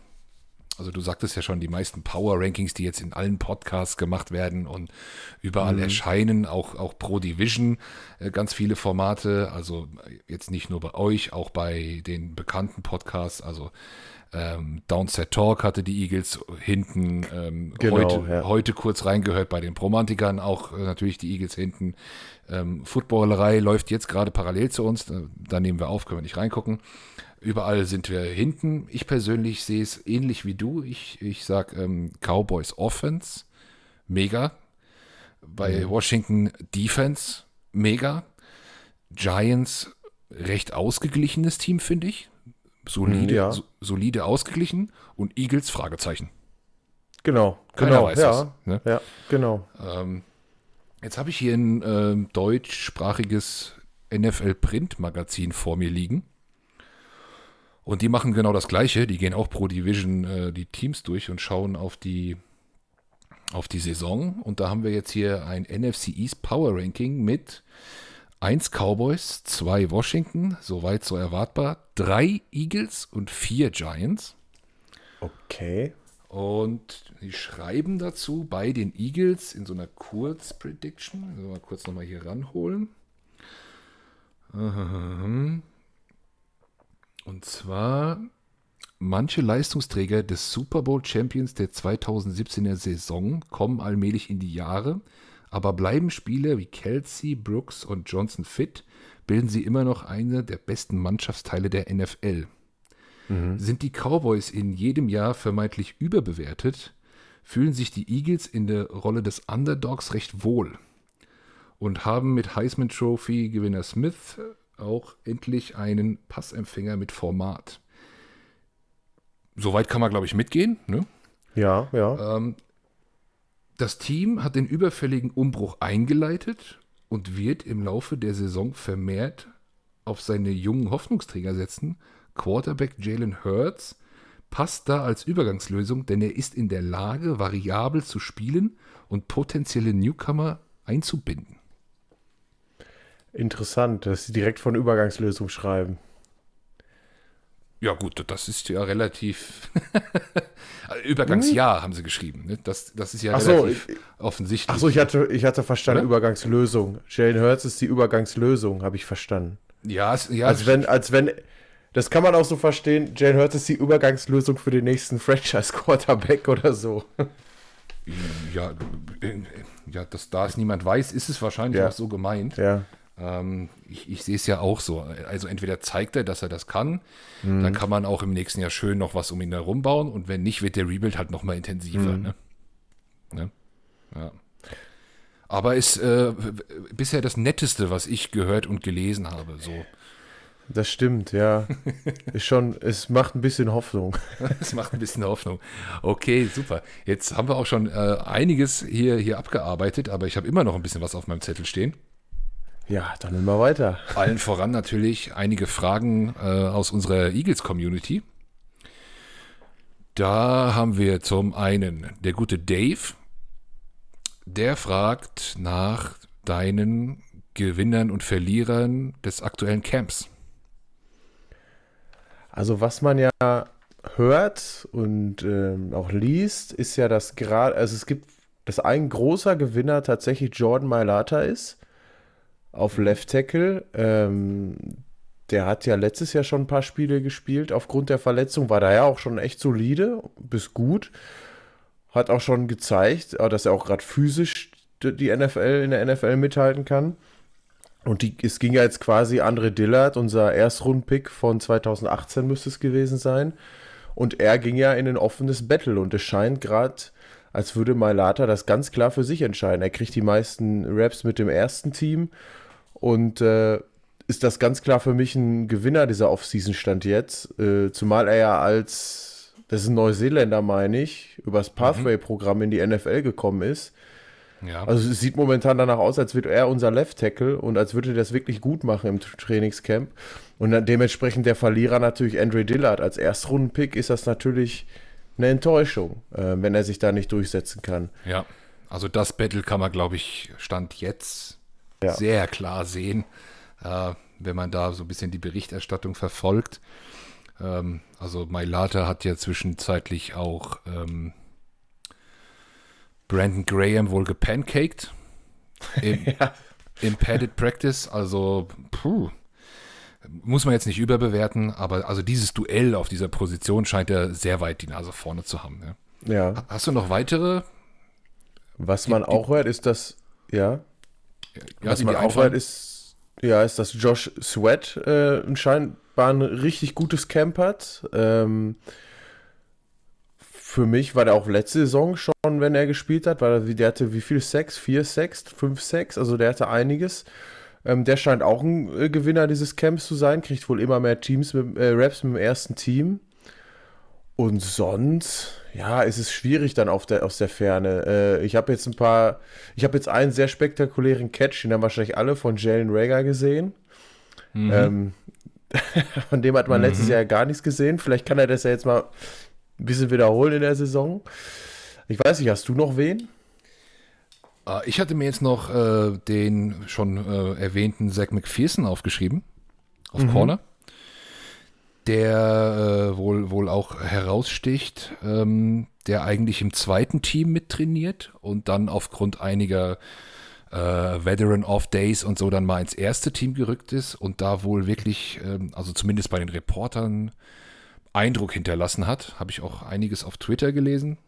also du sagtest ja schon, die meisten Power-Rankings, die jetzt in allen Podcasts gemacht werden und überall mhm. erscheinen, auch, auch Pro Division, äh, ganz viele Formate. Also jetzt nicht nur bei euch, auch bei den bekannten Podcasts. Also ähm, Downset Talk hatte die Eagles hinten. Ähm, genau, heute, ja. heute kurz reingehört bei den Promantikern, auch äh, natürlich die Eagles hinten. Ähm, Footballerei läuft jetzt gerade parallel zu uns. Da, da nehmen wir auf, können wir nicht reingucken. Überall sind wir hinten. Ich persönlich sehe es ähnlich wie du. Ich, ich sage ähm, Cowboys Offense, mega. Bei mhm. Washington Defense, mega. Giants, recht ausgeglichenes Team, finde ich. Solide, ja. so, solide ausgeglichen und Eagles Fragezeichen. Genau, Keiner genau, weiß ja, das. Ne? Ja, genau. Ähm, jetzt habe ich hier ein äh, deutschsprachiges NFL Print Magazin vor mir liegen. Und die machen genau das Gleiche. Die gehen auch pro Division äh, die Teams durch und schauen auf die, auf die Saison. Und da haben wir jetzt hier ein NFC East Power Ranking mit 1 Cowboys, 2 Washington, soweit so erwartbar, 3 Eagles und 4 Giants. Okay. Und die schreiben dazu bei den Eagles in so einer Kurzprediction. Also mal kurz nochmal hier ranholen. Und zwar manche Leistungsträger des Super Bowl Champions der 2017er Saison kommen allmählich in die Jahre. Aber bleiben Spieler wie Kelsey, Brooks und Johnson fit, bilden sie immer noch eine der besten Mannschaftsteile der NFL. Mhm. Sind die Cowboys in jedem Jahr vermeintlich überbewertet, fühlen sich die Eagles in der Rolle des Underdogs recht wohl und haben mit Heisman Trophy Gewinner Smith auch endlich einen Passempfänger mit Format. Soweit kann man, glaube ich, mitgehen. Ne? Ja, ja. Ähm, das Team hat den überfälligen Umbruch eingeleitet und wird im Laufe der Saison vermehrt auf seine jungen Hoffnungsträger setzen. Quarterback Jalen Hurts passt da als Übergangslösung, denn er ist in der Lage, variabel zu spielen und potenzielle Newcomer einzubinden. Interessant, dass sie direkt von Übergangslösung schreiben. Ja, gut, das ist ja relativ. Übergangsjahr hm. haben sie geschrieben. Ne? Das, das ist ja ach relativ so, offensichtlich. Achso, ich hatte, ich hatte verstanden, Oder? Übergangslösung. Jalen Hurts ist die Übergangslösung, habe ich verstanden. Ja, ja. Als wenn, als wenn, das kann man auch so verstehen, Jalen Hurts ist die Übergangslösung für den nächsten Franchise-Quarterback oder so. Ja, ja dass da es niemand weiß, ist es wahrscheinlich ja. auch so gemeint. Ja. Ähm, ich, ich sehe es ja auch so. Also entweder zeigt er, dass er das kann, mhm. dann kann man auch im nächsten Jahr schön noch was um ihn herum bauen und wenn nicht, wird der Rebuild halt noch mal intensiver. Mhm. Ne? Ne? Ja. Aber ist äh, bisher das Netteste, was ich gehört und gelesen habe. So. Das stimmt, ja. Ist schon, es macht ein bisschen Hoffnung. es macht ein bisschen Hoffnung. Okay, super. Jetzt haben wir auch schon äh, einiges hier, hier abgearbeitet, aber ich habe immer noch ein bisschen was auf meinem Zettel stehen. Ja, dann immer weiter. Allen voran natürlich einige Fragen äh, aus unserer Eagles-Community. Da haben wir zum einen der gute Dave, der fragt nach deinen Gewinnern und Verlierern des aktuellen Camps. Also was man ja hört und ähm, auch liest, ist ja, dass gerade, also es gibt, dass ein großer Gewinner tatsächlich Jordan Mailata ist auf Left Tackle. Ähm, der hat ja letztes Jahr schon ein paar Spiele gespielt aufgrund der Verletzung, war da ja auch schon echt solide bis gut. Hat auch schon gezeigt, äh, dass er auch gerade physisch die NFL in der NFL mithalten kann. Und die, es ging ja jetzt quasi Andre Dillard, unser Erstrundpick von 2018 müsste es gewesen sein. Und er ging ja in ein offenes Battle und es scheint gerade, als würde Mailata das ganz klar für sich entscheiden. Er kriegt die meisten Raps mit dem ersten Team und äh, ist das ganz klar für mich ein Gewinner dieser Offseason-Stand jetzt. Äh, zumal er ja als, das ist ein Neuseeländer, meine ich, übers Pathway-Programm in die NFL gekommen ist. Ja. Also es sieht momentan danach aus, als würde er unser Left Tackle und als würde er das wirklich gut machen im Trainingscamp. Und dann dementsprechend der Verlierer natürlich Andre Dillard. Als Erstrundenpick ist das natürlich eine Enttäuschung, äh, wenn er sich da nicht durchsetzen kann. Ja, also das Battle kann man, glaube ich, Stand jetzt ja. sehr klar sehen, äh, wenn man da so ein bisschen die Berichterstattung verfolgt. Ähm, also Mailata hat ja zwischenzeitlich auch ähm, Brandon Graham wohl gepancaked im, ja. im Padded Practice. Also, puh, muss man jetzt nicht überbewerten, aber also dieses Duell auf dieser Position scheint er sehr weit die Nase vorne zu haben. Ja. ja. Hast du noch weitere? Was man die, auch hört, ist, dass, ja. Ja, Was man auch hört, ist, ja, ist, dass Josh Sweat äh, scheinbar ein richtig gutes Camp hat. Ähm, für mich war der auch letzte Saison schon, wenn er gespielt hat, weil der hatte wie viel Sex? Vier Sex, fünf Sex, also der hatte einiges. Ähm, der scheint auch ein äh, Gewinner dieses Camps zu sein, kriegt wohl immer mehr Teams mit, äh, Raps mit dem ersten Team. Und sonst, ja, ist es schwierig dann auf der, aus der Ferne. Äh, ich habe jetzt ein paar, ich habe jetzt einen sehr spektakulären Catch, den haben wahrscheinlich alle von Jalen Rager gesehen. Mhm. Ähm, von dem hat man mhm. letztes Jahr gar nichts gesehen. Vielleicht kann er das ja jetzt mal ein bisschen wiederholen in der Saison. Ich weiß nicht, hast du noch wen? Äh, ich hatte mir jetzt noch äh, den schon äh, erwähnten Zach McPherson aufgeschrieben, auf mhm. Corner der äh, wohl, wohl auch heraussticht, ähm, der eigentlich im zweiten Team mittrainiert und dann aufgrund einiger äh, Veteran Off Days und so dann mal ins erste Team gerückt ist und da wohl wirklich, ähm, also zumindest bei den Reportern, Eindruck hinterlassen hat. Habe ich auch einiges auf Twitter gelesen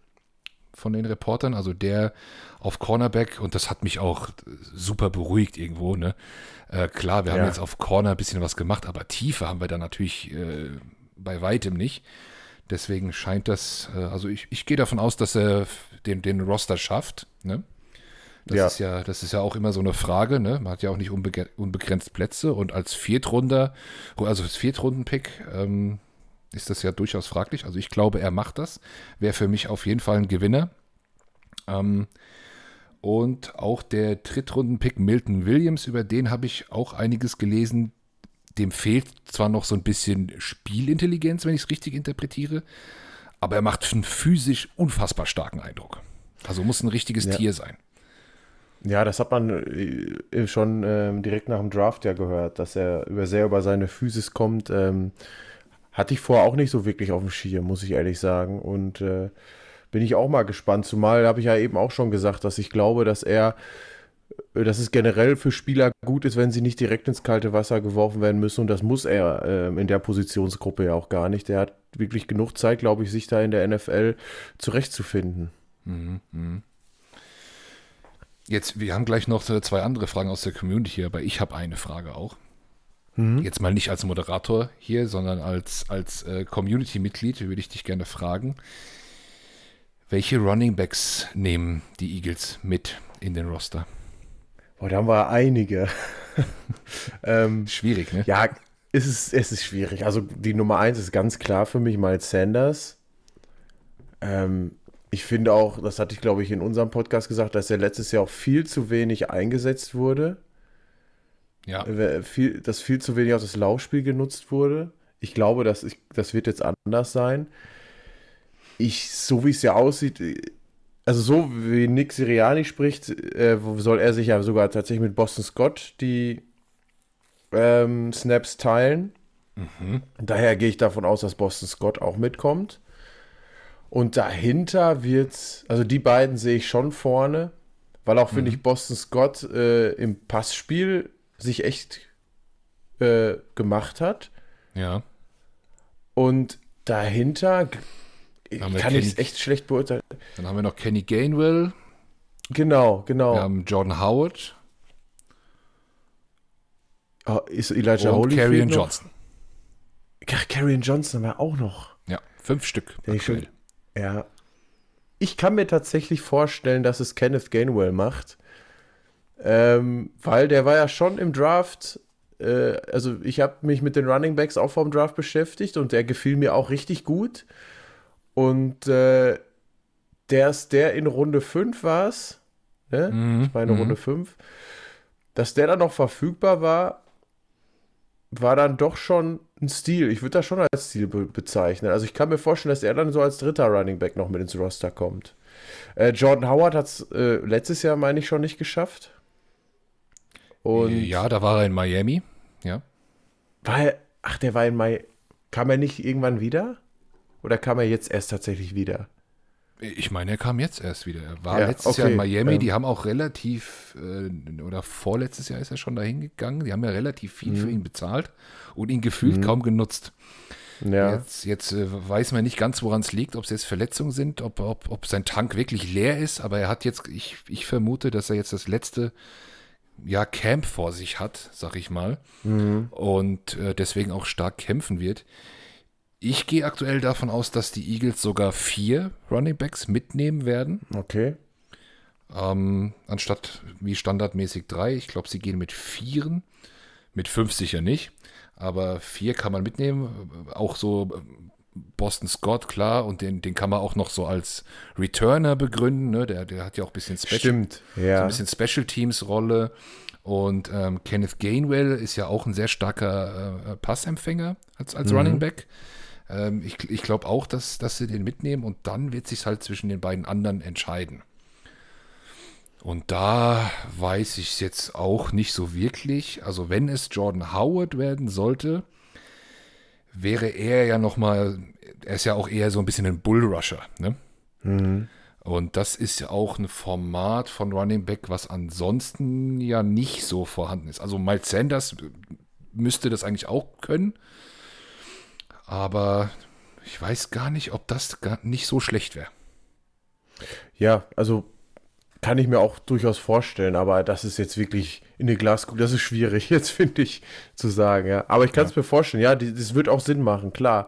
von den Reportern. Also der auf Cornerback und das hat mich auch super beruhigt irgendwo. Ne? Äh, klar, wir ja. haben jetzt auf Corner ein bisschen was gemacht, aber Tiefe haben wir da natürlich äh, bei weitem nicht. Deswegen scheint das, äh, also ich, ich gehe davon aus, dass er den, den Roster schafft. Ne? Das ja. ist ja, das ist ja auch immer so eine Frage, ne? Man hat ja auch nicht unbe unbegrenzt Plätze und als Viertrunder, also als Viertrunden-Pick, ähm, ist das ja durchaus fraglich. Also ich glaube, er macht das. Wäre für mich auf jeden Fall ein Gewinner. Ähm, und auch der Drittrunden-Pick Milton Williams, über den habe ich auch einiges gelesen. Dem fehlt zwar noch so ein bisschen Spielintelligenz, wenn ich es richtig interpretiere, aber er macht einen physisch unfassbar starken Eindruck. Also muss ein richtiges ja. Tier sein. Ja, das hat man äh, schon ähm, direkt nach dem Draft ja gehört, dass er über sehr über seine Physis kommt. Ähm, hatte ich vorher auch nicht so wirklich auf dem Schirm, muss ich ehrlich sagen. Und äh, bin ich auch mal gespannt. Zumal habe ich ja eben auch schon gesagt, dass ich glaube, dass er, äh, dass es generell für Spieler gut ist, wenn sie nicht direkt ins kalte Wasser geworfen werden müssen. Und das muss er äh, in der Positionsgruppe ja auch gar nicht. Der hat wirklich genug Zeit, glaube ich, sich da in der NFL zurechtzufinden. Mhm, mh. Jetzt, wir haben gleich noch zwei andere Fragen aus der Community hier, aber ich habe eine Frage auch. Mhm. Jetzt mal nicht als Moderator hier, sondern als, als äh, Community-Mitglied würde ich dich gerne fragen. Welche Running Backs nehmen die Eagles mit in den Roster? Boah, da haben wir einige. ähm, schwierig, ne? Ja, es ist, es ist schwierig. Also die Nummer eins ist ganz klar für mich Miles Sanders. Ähm, ich finde auch, das hatte ich glaube ich in unserem Podcast gesagt, dass er letztes Jahr auch viel zu wenig eingesetzt wurde. Ja. äh, viel, dass viel zu wenig auf das Laufspiel genutzt wurde. Ich glaube, das, ich, das wird jetzt anders sein. Ich, so wie es ja aussieht, äh, also so wie Nick Siriani spricht, äh, soll er sich ja sogar tatsächlich mit Boston Scott die ähm, Snaps teilen. Mhm. Daher gehe ich davon aus, dass Boston Scott auch mitkommt. Und dahinter wird, also die beiden sehe ich schon vorne, weil auch, finde ich, Boston Scott äh, im Passspiel sich echt äh, gemacht hat. Ja. Und dahinter kann ich es echt schlecht beurteilen. Dann haben wir noch Kenny Gainwell, Genau, genau. wir haben Jordan Howard Oh, ist Elijah Karrion noch? Johnson. Ach, Karrion Johnson war auch noch. Ja, fünf Stück. Ich schon-. Ja. Ich kann mir tatsächlich vorstellen, dass es Kenneth Gainwell macht. Ähm, weil der war ja schon im Draft. Äh, also, ich habe mich mit den Running Backs auch vom Draft beschäftigt und der gefiel mir auch richtig gut. Und äh, der ist der in Runde 5 war es. Ne? Mhm, Ich meine mhm. Runde 5. Dass der dann noch verfügbar war, war dann doch schon ein Stil. Ich würde das schon als Stil be bezeichnen. Also ich kann mir vorstellen, dass er dann so als dritter Running Back noch mit ins Roster kommt. Äh, Jordan Howard hat es äh, letztes Jahr, meine ich, schon nicht geschafft. Und ja, da war er in Miami. Ja. war er, ach, der war in Mai. Kam er nicht irgendwann wieder? Oder kam er jetzt erst tatsächlich wieder? Ich meine, er kam jetzt erst wieder. Er war Ja, letztes Jahr in okay, Miami. ähm. Die haben auch relativ, äh, oder vorletztes Jahr ist er schon dahin gegangen. Die haben ja relativ viel Mhm. für ihn bezahlt und ihn gefühlt kaum genutzt. Ja. Jetzt, jetzt äh, weiß man nicht ganz, woran es liegt, ob es jetzt Verletzungen sind, ob, ob, ob sein Tank wirklich leer ist. Aber er hat jetzt, ich, ich vermute, dass er jetzt das letzte ja, Camp vor sich hat, sag ich mal. Mhm. Und äh, deswegen auch stark kämpfen wird. Ich gehe aktuell davon aus, dass die Eagles sogar vier Running Backs mitnehmen werden. Okay. Ähm, anstatt wie standardmäßig drei. Ich glaube, sie gehen mit vieren. Mit fünf sicher nicht. Aber vier kann man mitnehmen. Auch so äh, Boston Scott, klar. Und den, den kann man auch noch so als Returner begründen. Ne? Der, der hat ja auch ein bisschen Special, Stimmt. so Ja. ein bisschen Special Teams Rolle. Und ähm, Kenneth Gainwell ist ja auch ein sehr starker äh, Passempfänger als, als Running Back. Ähm, ich ich glaube auch, dass, dass sie den mitnehmen und dann wird sich halt zwischen den beiden anderen entscheiden. Und da weiß ich es jetzt auch nicht so wirklich. Also wenn es Jordan Howard werden sollte, wäre er ja noch mal, er ist ja auch eher so ein bisschen ein Bullrusher, ne? Mhm. Und das ist ja auch ein Format von Running Back, was ansonsten ja nicht so vorhanden ist. Also Miles Sanders müsste das eigentlich auch können. Aber ich weiß gar nicht, ob das gar nicht so schlecht wäre. Ja, also kann ich mir auch durchaus vorstellen, aber das ist jetzt wirklich in die Glaskugel, das ist schwierig jetzt, finde ich, zu sagen, ja. Aber ich kann es mir vorstellen, ja, die, das wird auch Sinn machen, klar.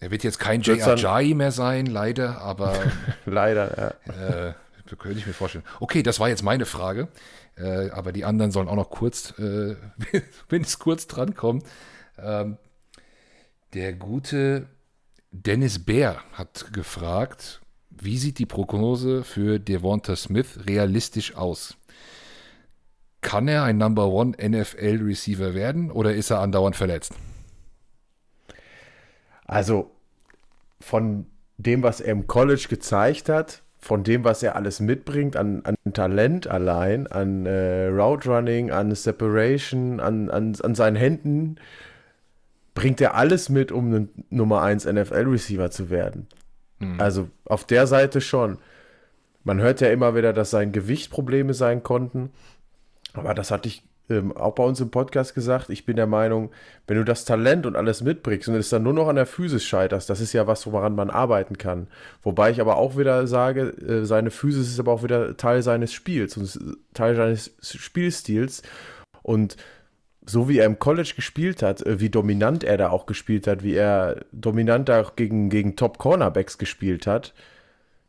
Er wird jetzt kein J.R. Jai mehr sein, leider, aber Leider, ja. äh, könnte ich mir vorstellen. Okay, das war jetzt meine Frage. Äh, aber die anderen sollen auch noch kurz, äh, wenn es kurz drankommt. Ähm, der gute Dennis Bär hat gefragt, wie sieht die Prognose für Devonta Smith realistisch aus? Kann er ein Number One NFL Receiver werden oder ist er andauernd verletzt? Also von dem, was er im College gezeigt hat, von dem, was er alles mitbringt an, an Talent allein, an äh, Route Running, an Separation, an, an, an seinen Händen, bringt er alles mit, um ein Nummer 1 NFL-Receiver zu werden. Also auf der Seite schon. Man hört ja immer wieder, dass sein Gewicht Probleme sein konnten. Aber das hatte ich ähm, auch bei uns im Podcast gesagt. Ich bin der Meinung, wenn du das Talent und alles mitbringst und es dann nur noch an der Physis scheiterst, das ist ja was, woran man arbeiten kann. Wobei ich aber auch wieder sage, äh, seine Physis ist aber auch wieder Teil seines Spiels und Teil seines Spielstils. Und so wie er im College gespielt hat, äh, wie dominant er da auch gespielt hat, wie er dominant da auch gegen, gegen Top-Cornerbacks gespielt hat,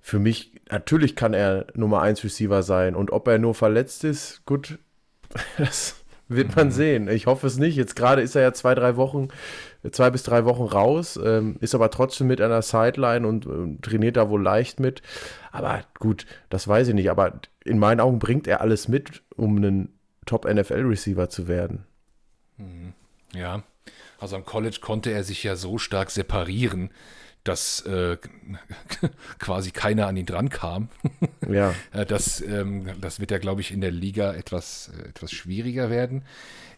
für mich, natürlich kann er Nummer 1 Receiver sein. Und ob er nur verletzt ist, gut, das wird man sehen. Ich hoffe es nicht. Jetzt gerade ist er ja zwei, drei Wochen, zwei bis drei Wochen raus, ähm, ist aber trotzdem mit an der Sideline und ähm, trainiert da wohl leicht mit. Aber gut, das weiß ich nicht. Aber in meinen Augen bringt er alles mit, um ein Top-NFL-Receiver zu werden. Mhm. Ja, also am College konnte er sich ja so stark separieren, dass äh, quasi keiner an ihn dran kam. Ja. Äh, das, ähm, das wird ja, glaube ich, in der Liga etwas, äh, etwas schwieriger werden.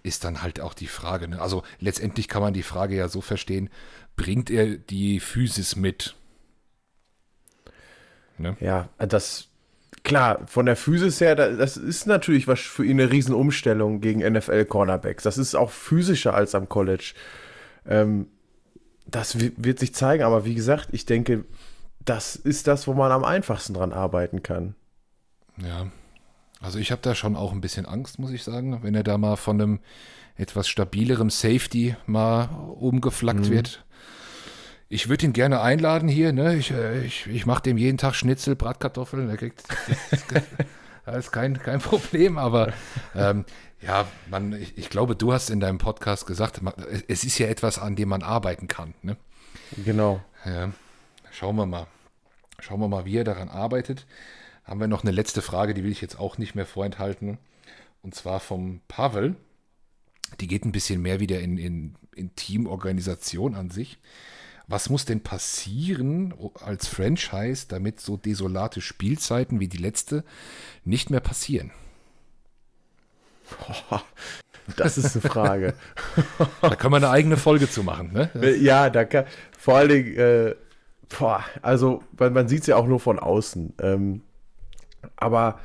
Ist dann halt auch die Frage. Ne? Also letztendlich kann man die Frage ja so verstehen, bringt er die Physis mit? Ne? Ja, das, klar, von der Physis her, das ist natürlich was für ihn eine Riesenumstellung gegen NFL-Cornerbacks. Das ist auch physischer als am College. Ähm, das wird sich zeigen, aber wie gesagt, ich denke, das ist das, wo man am einfachsten dran arbeiten kann. Ja, also ich habe da schon auch ein bisschen Angst, muss ich sagen, wenn er da mal von einem etwas stabilerem Safety mal umgeflackt mhm. wird. Ich würde ihn gerne einladen hier, ne? Ich, äh, ich, ich mache dem jeden Tag Schnitzel, Bratkartoffeln, er kriegt das ist kein, kein Problem, aber ähm, ja, man, ich, ich, glaube, du hast in deinem Podcast gesagt, man, es ist ja etwas, an dem man arbeiten kann. Ne? Genau. Ja, schauen wir mal. Schauen wir mal, wie er daran arbeitet. Haben wir noch eine letzte Frage, die will ich jetzt auch nicht mehr vorenthalten. Und zwar vom Pavel. Die geht ein bisschen mehr wieder in, in, in Teamorganisation an sich. Was muss denn passieren als Franchise, damit so desolate Spielzeiten wie die letzte nicht mehr passieren? das ist eine Frage. da kann man eine eigene Folge zu machen, ne? Ja, da kann, vor allen Dingen, äh, boah, also man, man sieht es ja auch nur von außen. Ähm, aber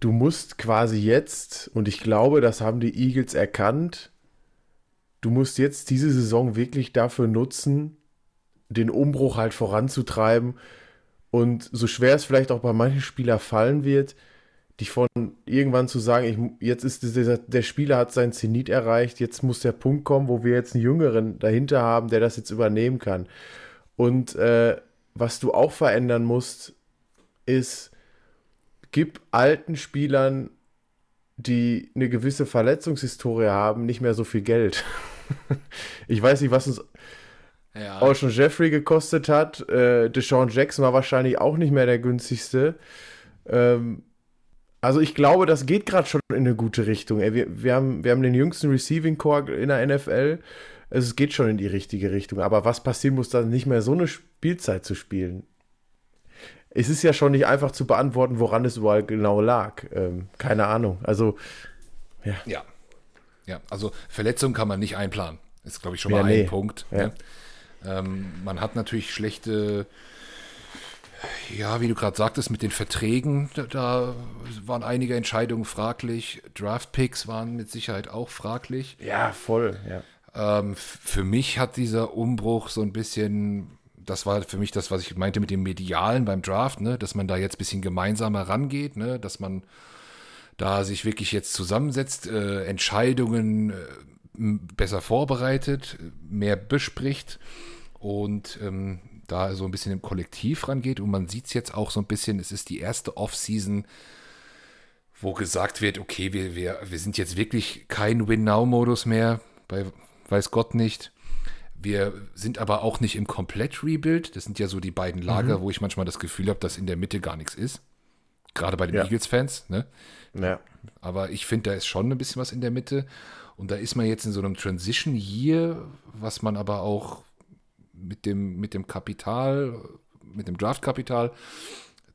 du musst quasi jetzt, und ich glaube, das haben die Eagles erkannt, du musst jetzt diese Saison wirklich dafür nutzen, den Umbruch halt voranzutreiben. Und so schwer es vielleicht auch bei manchen Spielern fallen wird, dich von irgendwann zu sagen, ich, jetzt ist dieser, der Spieler hat sein Zenit erreicht, jetzt muss der Punkt kommen, wo wir jetzt einen Jüngeren dahinter haben, der das jetzt übernehmen kann. Und äh, was du auch verändern musst, ist, gib alten Spielern, die eine gewisse Verletzungshistorie haben, nicht mehr so viel Geld. ich weiß nicht, was uns ja. schon Jeffrey gekostet hat. Äh, Deshaun Jackson war wahrscheinlich auch nicht mehr der günstigste. Ähm, also ich glaube, das geht gerade schon in eine gute Richtung. Ey, wir, wir, haben, wir haben den jüngsten Receiving Core in der NFL. Es geht schon in die richtige Richtung. Aber was passieren muss, dann nicht mehr so eine Spielzeit zu spielen? Es ist ja schon nicht einfach zu beantworten, woran es überall genau lag. Ähm, keine Ahnung. Also, ja. Ja. Ja, also Verletzungen kann man nicht einplanen. Ist, glaube ich, schon mal ja, ein nee. Punkt. Ja. Ne? Ähm, man hat natürlich schlechte ja, wie du gerade sagtest, mit den Verträgen, da, da, waren einige Entscheidungen fraglich. Draftpicks waren mit Sicherheit auch fraglich. Ja, voll, ja. Ähm, für mich hat dieser Umbruch so ein bisschen, das war für mich das, was ich meinte mit dem Medialen beim Draft, ne, dass man da jetzt ein bisschen gemeinsamer rangeht, ne, dass man da sich wirklich jetzt zusammensetzt, äh, Entscheidungen äh, besser vorbereitet, mehr bespricht und ähm, da so ein bisschen im Kollektiv rangeht. Und man sieht es jetzt auch so ein bisschen, es ist die erste Off-Season, wo gesagt wird, okay, wir, wir, wir sind jetzt wirklich kein Win-Now-Modus mehr, bei weiß Gott nicht. Wir sind aber auch nicht im Komplett-Rebuild. Das sind ja so die beiden Lager, mhm. wo ich manchmal das Gefühl habe, dass in der Mitte gar nichts ist. Gerade bei den ja. Eagles-Fans. Ne? Ja. Aber ich finde, da ist schon ein bisschen was in der Mitte. Und da ist man jetzt in so einem Transition Year, was man aber auch mit dem, mit dem Kapital, mit dem Draftkapital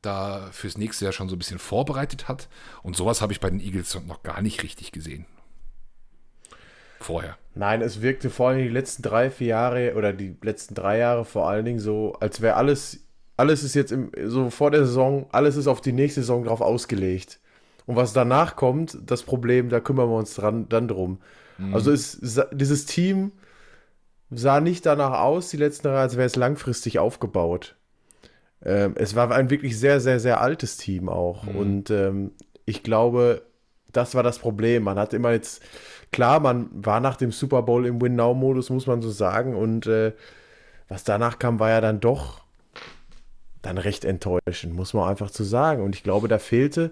da fürs nächste Jahr schon so ein bisschen vorbereitet hat. Und sowas habe ich bei den Eagles noch gar nicht richtig gesehen. Vorher. Nein, es wirkte vor allem die letzten drei, vier Jahre oder die letzten drei Jahre vor allen Dingen so, als wäre alles, alles ist jetzt im, so vor der Saison, alles ist auf die nächste Saison drauf ausgelegt. Und was danach kommt, das Problem, da kümmern wir uns dran, dann drum. Mhm. Also ist dieses Team sah nicht danach aus, die letzten Jahre, als wäre es langfristig aufgebaut. Ähm, es war ein wirklich sehr, sehr, sehr altes Team auch. Mhm. Und ähm, ich glaube, das war das Problem. Man hat immer jetzt, klar, man war nach dem Super Bowl im Win-Now-Modus, muss man so sagen. Und äh, was danach kam, war ja dann doch dann recht enttäuschend, muss man einfach zu sagen. Und ich glaube, da fehlte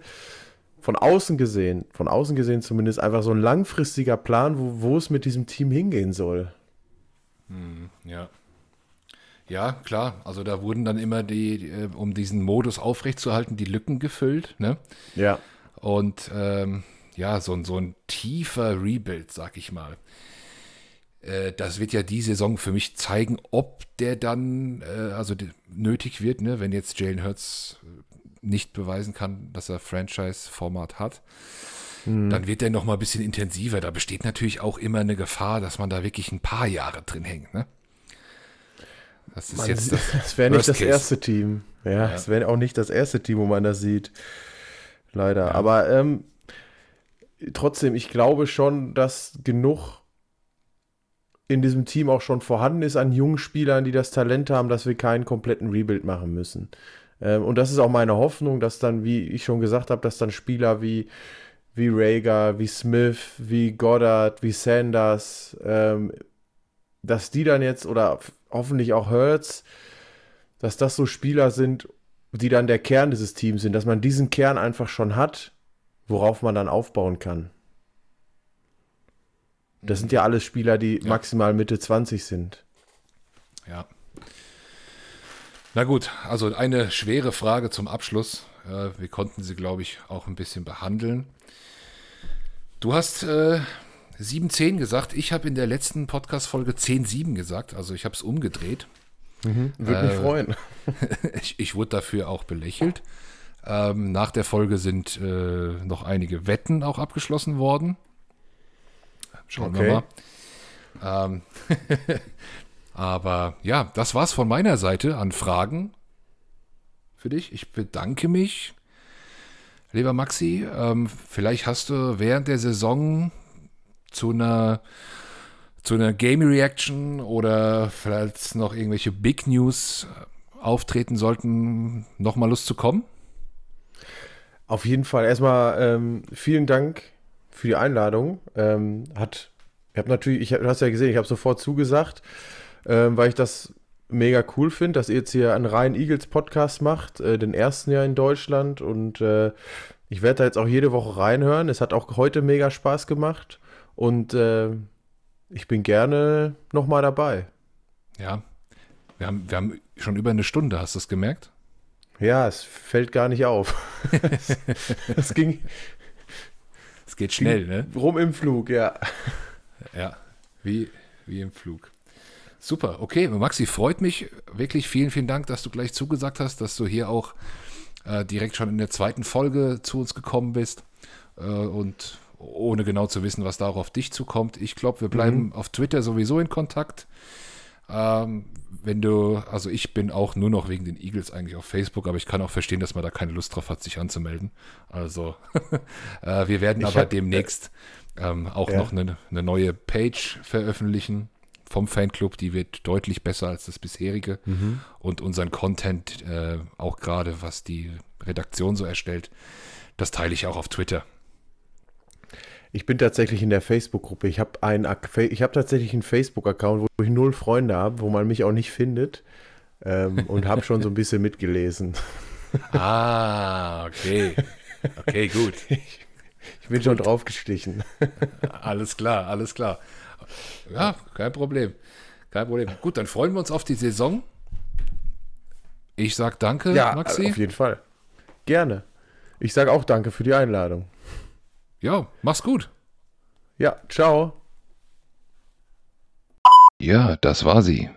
von außen gesehen, von außen gesehen zumindest einfach so ein langfristiger Plan, wo, wo es mit diesem Team hingehen soll. Hm, ja. Ja, klar. Also da wurden dann immer die, äh, um diesen Modus aufrechtzuerhalten, die Lücken gefüllt. Ne? Ja. Und ähm, ja, so, so ein tiefer Rebuild, sag ich mal. Äh, das wird ja die Saison für mich zeigen, ob der dann äh, also nötig wird, ne, wenn jetzt Jalen Hurts nicht beweisen kann, dass er Franchise-Format hat. Mhm. Dann wird der noch mal ein bisschen intensiver. Da besteht natürlich auch immer eine Gefahr, dass man da wirklich ein paar Jahre drin hängt. Ne? Das ist man jetzt das, das wäre nicht das Case. erste Team. Ja, es ja. wäre auch nicht das erste Team, wo man das sieht. Leider. Ja. Aber ähm, trotzdem, ich glaube schon, dass genug in diesem Team auch schon vorhanden ist an jungen Spielern, die das Talent haben, dass wir keinen kompletten Rebuild machen müssen. Ähm, und das ist auch meine Hoffnung, dass dann, wie ich schon gesagt habe, dass dann Spieler wie, wie Rager, wie Smith, wie Goddard, wie Sanders, ähm, dass die dann jetzt oder hoffentlich auch Hurts, dass das so Spieler sind, die dann der Kern dieses Teams sind, dass man diesen Kern einfach schon hat, worauf man dann aufbauen kann. Das sind ja alles Spieler, die ja. maximal Mitte 20 sind. Ja. Na gut, also eine schwere Frage zum Abschluss. Äh, wir konnten sie, glaube ich, auch ein bisschen behandeln. Du hast äh, 7-10 gesagt. Ich habe in der letzten Podcast-Folge 10-7 gesagt. Also ich habe es umgedreht. Mhm, Würde äh, mich freuen. ich, ich, wurde dafür auch belächelt. Ähm, nach der Folge sind äh, noch einige Wetten auch abgeschlossen worden. Schauen okay. wir mal. Ähm, aber ja, das war's von meiner Seite an Fragen für dich. Ich bedanke mich, lieber Maxi. Ähm, vielleicht hast du während der Saison zu einer zu einer Game Reaction oder vielleicht noch irgendwelche Big News auftreten sollten, nochmal Lust zu kommen? Auf jeden Fall. Erstmal ähm, vielen Dank für die Einladung. Ähm, hat, ich habe natürlich, ich, du hast ja gesehen, ich habe sofort zugesagt, ähm, weil ich das mega cool finde, dass ihr jetzt hier einen reinen Eagles Podcast macht, äh, den ersten Jahr in Deutschland und äh, ich werde da jetzt auch jede Woche reinhören. Es hat auch heute mega Spaß gemacht und äh, ich bin gerne nochmal dabei. Ja, wir haben, wir haben schon über eine Stunde, hast du es gemerkt? Ja, es fällt gar nicht auf. es ging, es geht schnell, ne? Rum im Flug, ja. Ja, wie, wie im Flug. Super, okay, Maxi, freut mich wirklich. Vielen, vielen Dank, dass du gleich zugesagt hast, dass du hier auch äh, direkt schon in der zweiten Folge zu uns gekommen bist. Äh, und ohne genau zu wissen, was da auch auf dich zukommt. Ich glaube, wir bleiben mhm. auf Twitter sowieso in Kontakt. Ähm, wenn du, also ich bin auch nur noch wegen den Eagles eigentlich auf Facebook, aber ich kann auch verstehen, dass man da keine Lust drauf hat, sich anzumelden. Also äh, wir werden ich aber hab, demnächst ähm, auch ja. noch eine, eine, neue Page veröffentlichen vom Fanclub, die wird deutlich besser als das bisherige mhm. und unseren Content, äh, auch gerade was die Redaktion so erstellt, das teile ich auch auf Twitter. Ich bin tatsächlich in der Facebook-Gruppe. Ich habe hab tatsächlich einen Facebook-Account, wo ich null Freunde habe, wo man mich auch nicht findet. Ähm, und habe schon so ein bisschen mitgelesen. Ah, okay. Okay, gut. Ich, ich bin gut. schon draufgestichen. Alles klar, alles klar. Ja, kein Problem. Kein Problem. Gut, dann freuen wir uns auf die Saison. Ich sage danke, ja, Maxi. Auf jeden Fall. Gerne. Ich sage auch danke für die Einladung. Ja, mach's gut. Ja, ciao. Ja, das war sie.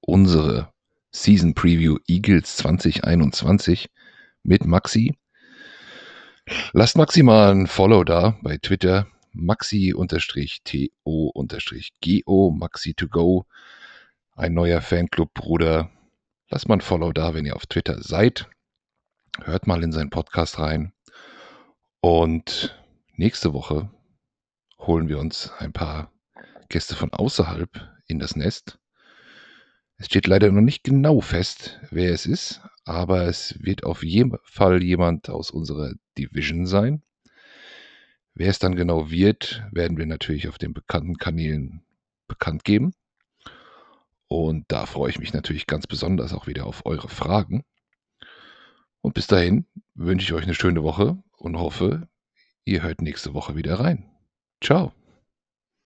Unsere Season Preview Eagles 2021 mit Maxi. Lasst Maxi mal ein Follow da bei Twitter. Maxi-TO-GO, Maxi to go. Ein neuer Fanclub, Bruder. Lasst mal ein Follow da, wenn ihr auf Twitter seid. Hört mal in seinen Podcast rein. Und Nächste Woche holen wir uns ein paar Gäste von außerhalb in das Nest. Es steht leider noch nicht genau fest, wer es ist, aber es wird auf jeden Fall jemand aus unserer Division sein. Wer es dann genau wird, werden wir natürlich auf den bekannten Kanälen bekannt geben. Und da freue ich mich natürlich ganz besonders auch wieder auf eure Fragen. Und bis dahin wünsche ich euch eine schöne Woche und hoffe, Ihr hört nächste Woche wieder rein. Ciao.